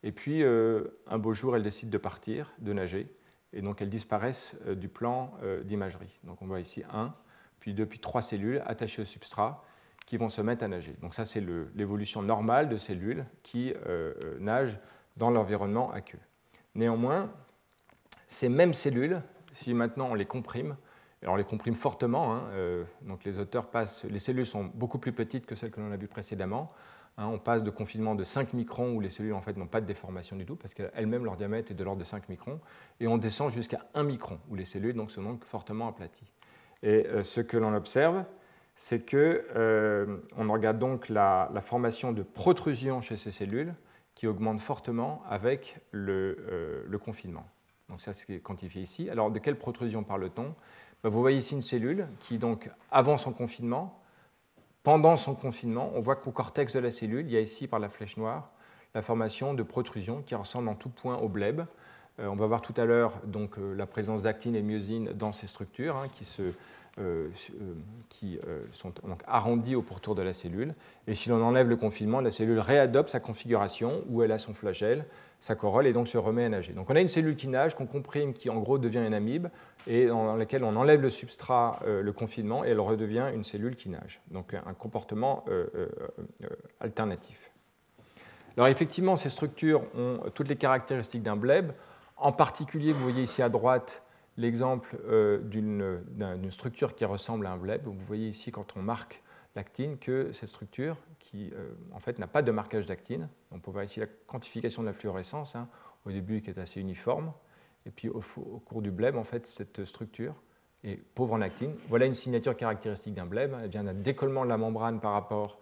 Et puis, un beau jour, elles décident de partir, de nager. Et donc, elles disparaissent du plan d'imagerie. Donc, on voit ici un, puis deux, puis trois cellules attachées au substrat qui vont se mettre à nager. Donc ça, c'est l'évolution normale de cellules qui euh, euh, nagent dans l'environnement aqueux. Néanmoins, ces mêmes cellules, si maintenant on les comprime, alors on les comprime fortement, hein, euh, donc les auteurs passent, les cellules sont beaucoup plus petites que celles que l'on a vues précédemment, hein, on passe de confinement de 5 microns où les cellules en fait n'ont pas de déformation du tout parce qu'elles-mêmes leur diamètre est de l'ordre de 5 microns, et on descend jusqu'à 1 micron où les cellules donc, sont donc fortement aplaties. Et ce que l'on observe, c'est qu'on euh, regarde donc la, formation de protrusions chez ces cellules qui augmente fortement avec euh, le, confinement. Donc ça, c'est quantifié ici. Alors, de quelle protrusion parle-t-on? Ben, Vous voyez ici une cellule qui, donc, avant son confinement, pendant son confinement, on voit qu'au cortex de la cellule, il y a ici, par la flèche noire, la formation de protrusions qui ressemblent en tout point au bleb. Euh, on va voir tout à l'heure donc, la présence d'actine et myosine dans ces structures hein, qui se euh, euh, qui euh, sont donc arrondis au pourtour de la cellule. Et si l'on enlève le confinement, la cellule réadopte sa configuration où elle a son flagelle, sa corolle, et donc se remet à nager. Donc on a une cellule qui nage, qu'on comprime, qui en gros devient une amibe, et dans laquelle on enlève le substrat, le confinement, et elle redevient une cellule qui nage. Donc un comportement alternatif. Alors effectivement, ces structures ont toutes les caractéristiques d'un bleb. En particulier, vous voyez ici à droite l'exemple euh, d'une structure qui ressemble à un bleb. Vous voyez ici, quand on marque l'actine, que cette structure, qui euh, en fait n'a pas de marquage d'actine, on peut voir ici la quantification de la fluorescence, hein, au début qui est assez uniforme, et puis au, cours du bleb, en fait, cette structure est pauvre en actine. Voilà une signature caractéristique d'un bleb, elle vient d'un décollement de la membrane par rapport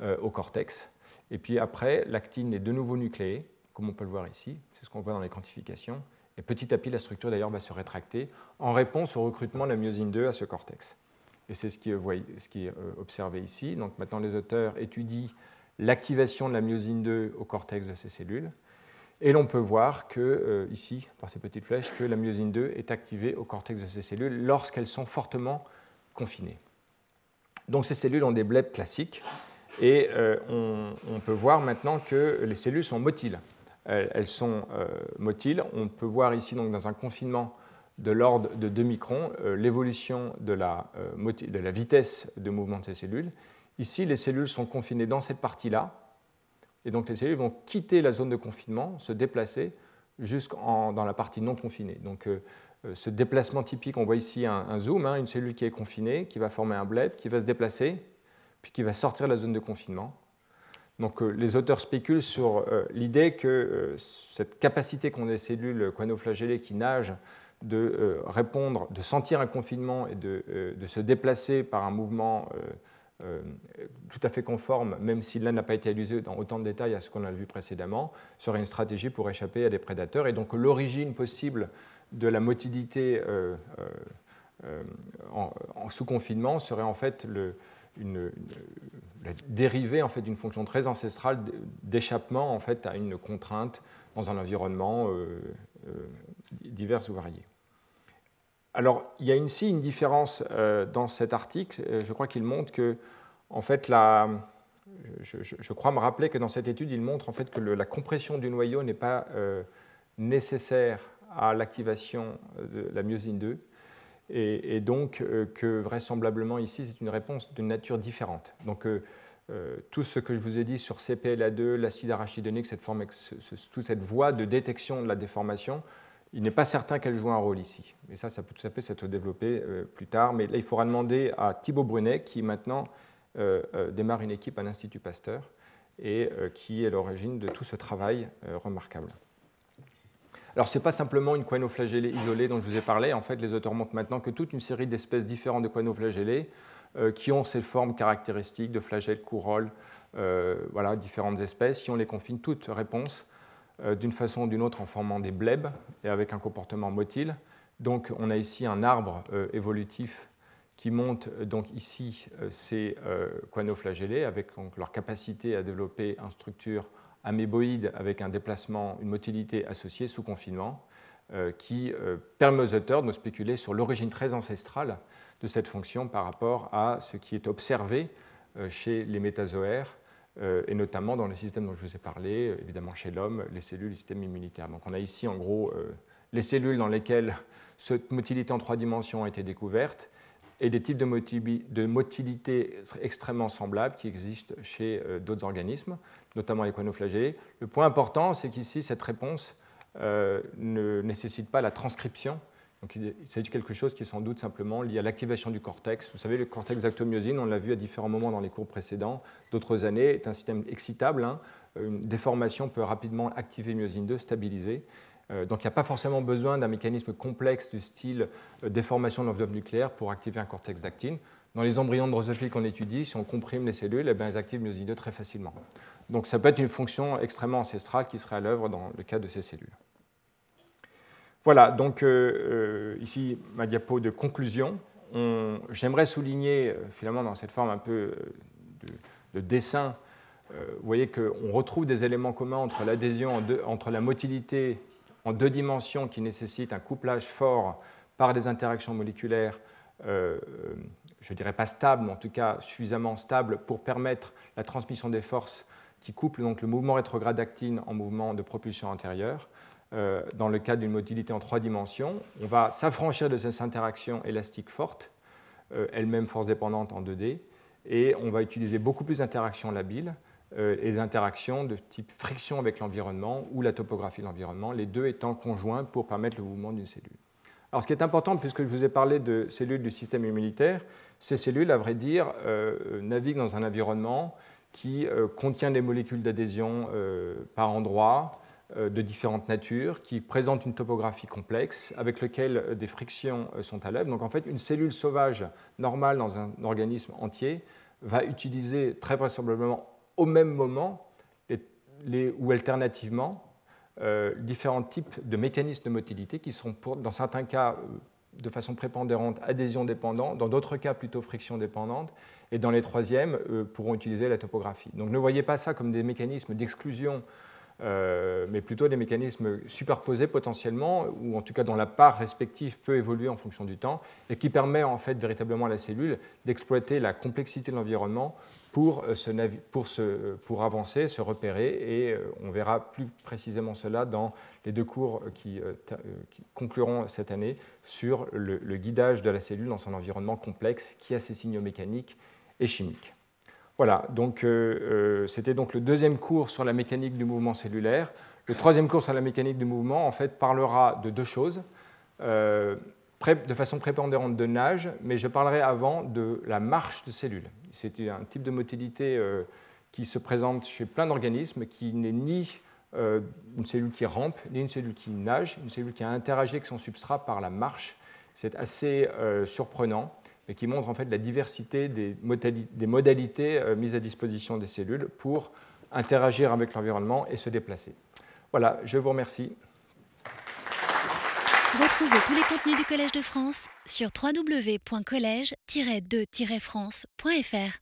euh, au cortex. Et puis après, l'actine est de nouveau nucléée, comme on peut le voir ici, c'est ce qu'on voit dans les quantifications, et petit à petit, la structure d'ailleurs va se rétracter en réponse au recrutement de la myosine 2 à ce cortex. Et c'est ce qui, est euh, observé ici. Donc maintenant, les auteurs étudient l'activation de la myosine 2 au cortex de ces cellules. Et l'on peut voir que, euh, ici, par ces petites flèches, que la myosine 2 est activée au cortex de ces cellules lorsqu'elles sont fortement confinées. Donc ces cellules ont des blebs classiques et euh, on, peut voir maintenant que les cellules sont motiles elles sont motiles. On peut voir ici donc, dans un confinement de l'ordre de 2 microns euh, l'évolution euh, de la vitesse de mouvement de ces cellules. Ici, les cellules sont confinées dans cette partie-là, et donc les cellules vont quitter la zone de confinement, se déplacer jusqu'en dans la partie non confinée. Donc ce déplacement typique, on voit ici un, zoom, hein, une cellule qui est confinée, qui va former un bleb, qui va se déplacer, puis qui va sortir de la zone de confinement. Donc, euh, les auteurs spéculent sur euh, l'idée que euh, cette capacité qu'ont les cellules coanoflagellées qui nagent de répondre, de sentir un confinement et de, se déplacer par un mouvement tout à fait conforme, même si là n'a pas été allusé dans autant de détails à ce qu'on a vu précédemment, serait une stratégie pour échapper à des prédateurs. Et donc l'origine possible de la motilité en, sous confinement serait en fait le, une, dérivée en fait, d'une fonction très ancestrale d'échappement en fait, à une contrainte dans un environnement euh, euh, divers ou varié. Alors, il y a ici une différence euh, dans cet article. Je crois qu'il montre que, en fait, je, crois me rappeler que dans cette étude, il montre en fait que la compression du noyau n'est pas nécessaire à l'activation de la myosine 2 et, donc que vraisemblablement ici c'est une réponse d'une nature différente. Donc tout ce que je vous ai dit sur CPLA2, l'acide arachidonique, toute cette voie de détection de la déformation, il n'est pas certain qu'elle joue un rôle ici. Et ça, ça peut tout à fait s'être développé plus tard. Mais là, il faudra demander à Thibaut Brunet, qui maintenant démarre une équipe à l'Institut Pasteur et qui est l'origine de tout ce travail remarquable. Alors, ce n'est pas simplement une quinoflagellée isolée dont je vous ai parlé. En fait, les auteurs montrent maintenant que toute une série d'espèces différentes de quinoflagellées euh, qui ont ces formes caractéristiques de flagelles, couroles, euh, voilà, différentes espèces, si on les confine toutes réponses euh, d'une façon ou d'une autre en formant des blebs et avec un comportement motile. Donc, on a ici un arbre évolutif qui montre donc ici ces quinoflagellés avec leur capacité à développer une structure améboïde avec un déplacement, une motilité associée sous confinement, euh, qui euh, permet aux auteurs de spéculer sur l'origine très ancestrale de cette fonction par rapport à ce qui est observé euh, chez les métazoaires, et notamment dans le système dont je vous ai parlé, évidemment chez l'homme, les cellules du système immunitaire. Donc on a ici en gros les cellules dans lesquelles cette motilité en trois dimensions a été découverte, et des types de motilité extrêmement semblables qui existent chez d'autres organismes notamment les quinoflagellés. Le point important, c'est qu'ici, cette réponse euh, ne nécessite pas la transcription. Donc, il s'agit de quelque chose qui est sans doute simplement lié à l'activation du cortex. Vous savez, le cortex actomyosine, on l'a vu à différents moments dans les cours précédents, d'autres années, est un système excitable. Hein. Une déformation peut rapidement activer myosine 2, stabiliser. Euh, donc il n'y a pas forcément besoin d'un mécanisme complexe du style euh, déformation de l'enveloppe nucléaire pour activer un cortex d'actine. Dans les embryons de drosophile qu'on étudie, si on comprime les cellules, eh bien, elles activent myosine 2 très facilement. Donc ça peut être une fonction extrêmement ancestrale qui serait à l'œuvre dans le cas de ces cellules. Voilà, donc euh, euh, ici ma diapo de conclusion. J'aimerais souligner euh, finalement dans cette forme un peu de, dessin, vous voyez qu'on retrouve des éléments communs entre l'adhésion, entre la motilité en deux dimensions qui nécessite un couplage fort par des interactions moléculaires, je dirais pas stable, mais en tout cas suffisamment stable pour permettre la transmission des forces qui couple donc le mouvement rétrograde d'actine en mouvement de propulsion antérieure. Euh, dans le cadre d'une motilité en trois dimensions, on va s'affranchir de cette interaction élastique forte, euh, elle-même force dépendante en 2D, et on va utiliser beaucoup plus d'interactions labiles euh, et interactions de type friction avec l'environnement ou la topographie de l'environnement, les deux étant conjoints pour permettre le mouvement d'une cellule. Alors ce qui est important, puisque je vous ai parlé de cellules du système immunitaire, ces cellules, à vrai dire, naviguent dans un environnement qui contient des molécules d'adhésion par endroits de différentes natures, qui présente une topographie complexe, avec lequel des frictions sont à l'œuvre. Donc en fait, une cellule sauvage normale dans un organisme entier va utiliser très vraisemblablement au même moment ou alternativement différents types de mécanismes de motilité qui sont dans certains cas de façon prépondérante adhésion dépendante, dans d'autres cas plutôt friction dépendante, et dans les troisièmes euh, pourront utiliser la topographie. Donc ne voyez pas ça comme des mécanismes d'exclusion, euh, mais plutôt des mécanismes superposés potentiellement, ou en tout cas dont la part respective peut évoluer en fonction du temps, et qui permet en fait véritablement à la cellule d'exploiter la complexité de l'environnement pour, euh, se, pour, avancer, se repérer, et euh, on verra plus précisément cela dans les deux cours qui, euh, concluront cette année sur le, guidage de la cellule dans son environnement complexe qui a ses signaux mécaniques et chimiques. Voilà, donc c'était donc le deuxième cours sur la mécanique du mouvement cellulaire. Le troisième cours sur la mécanique du mouvement, en fait, parlera de deux choses de façon prépondérante de nage, mais je parlerai avant de la marche de cellules. C'est un type de motilité euh, qui se présente chez plein d'organismes, qui n'est ni euh, une cellule qui rampe, ni une cellule qui nage, une cellule qui a interagi avec son substrat par la marche. C'est assez euh, surprenant et qui montre en fait la diversité des, modalités mises à disposition des cellules pour interagir avec l'environnement et se déplacer. Voilà, je vous remercie. Retrouvez tous les contenus du Collège de France sur www.colège-2-france.fr.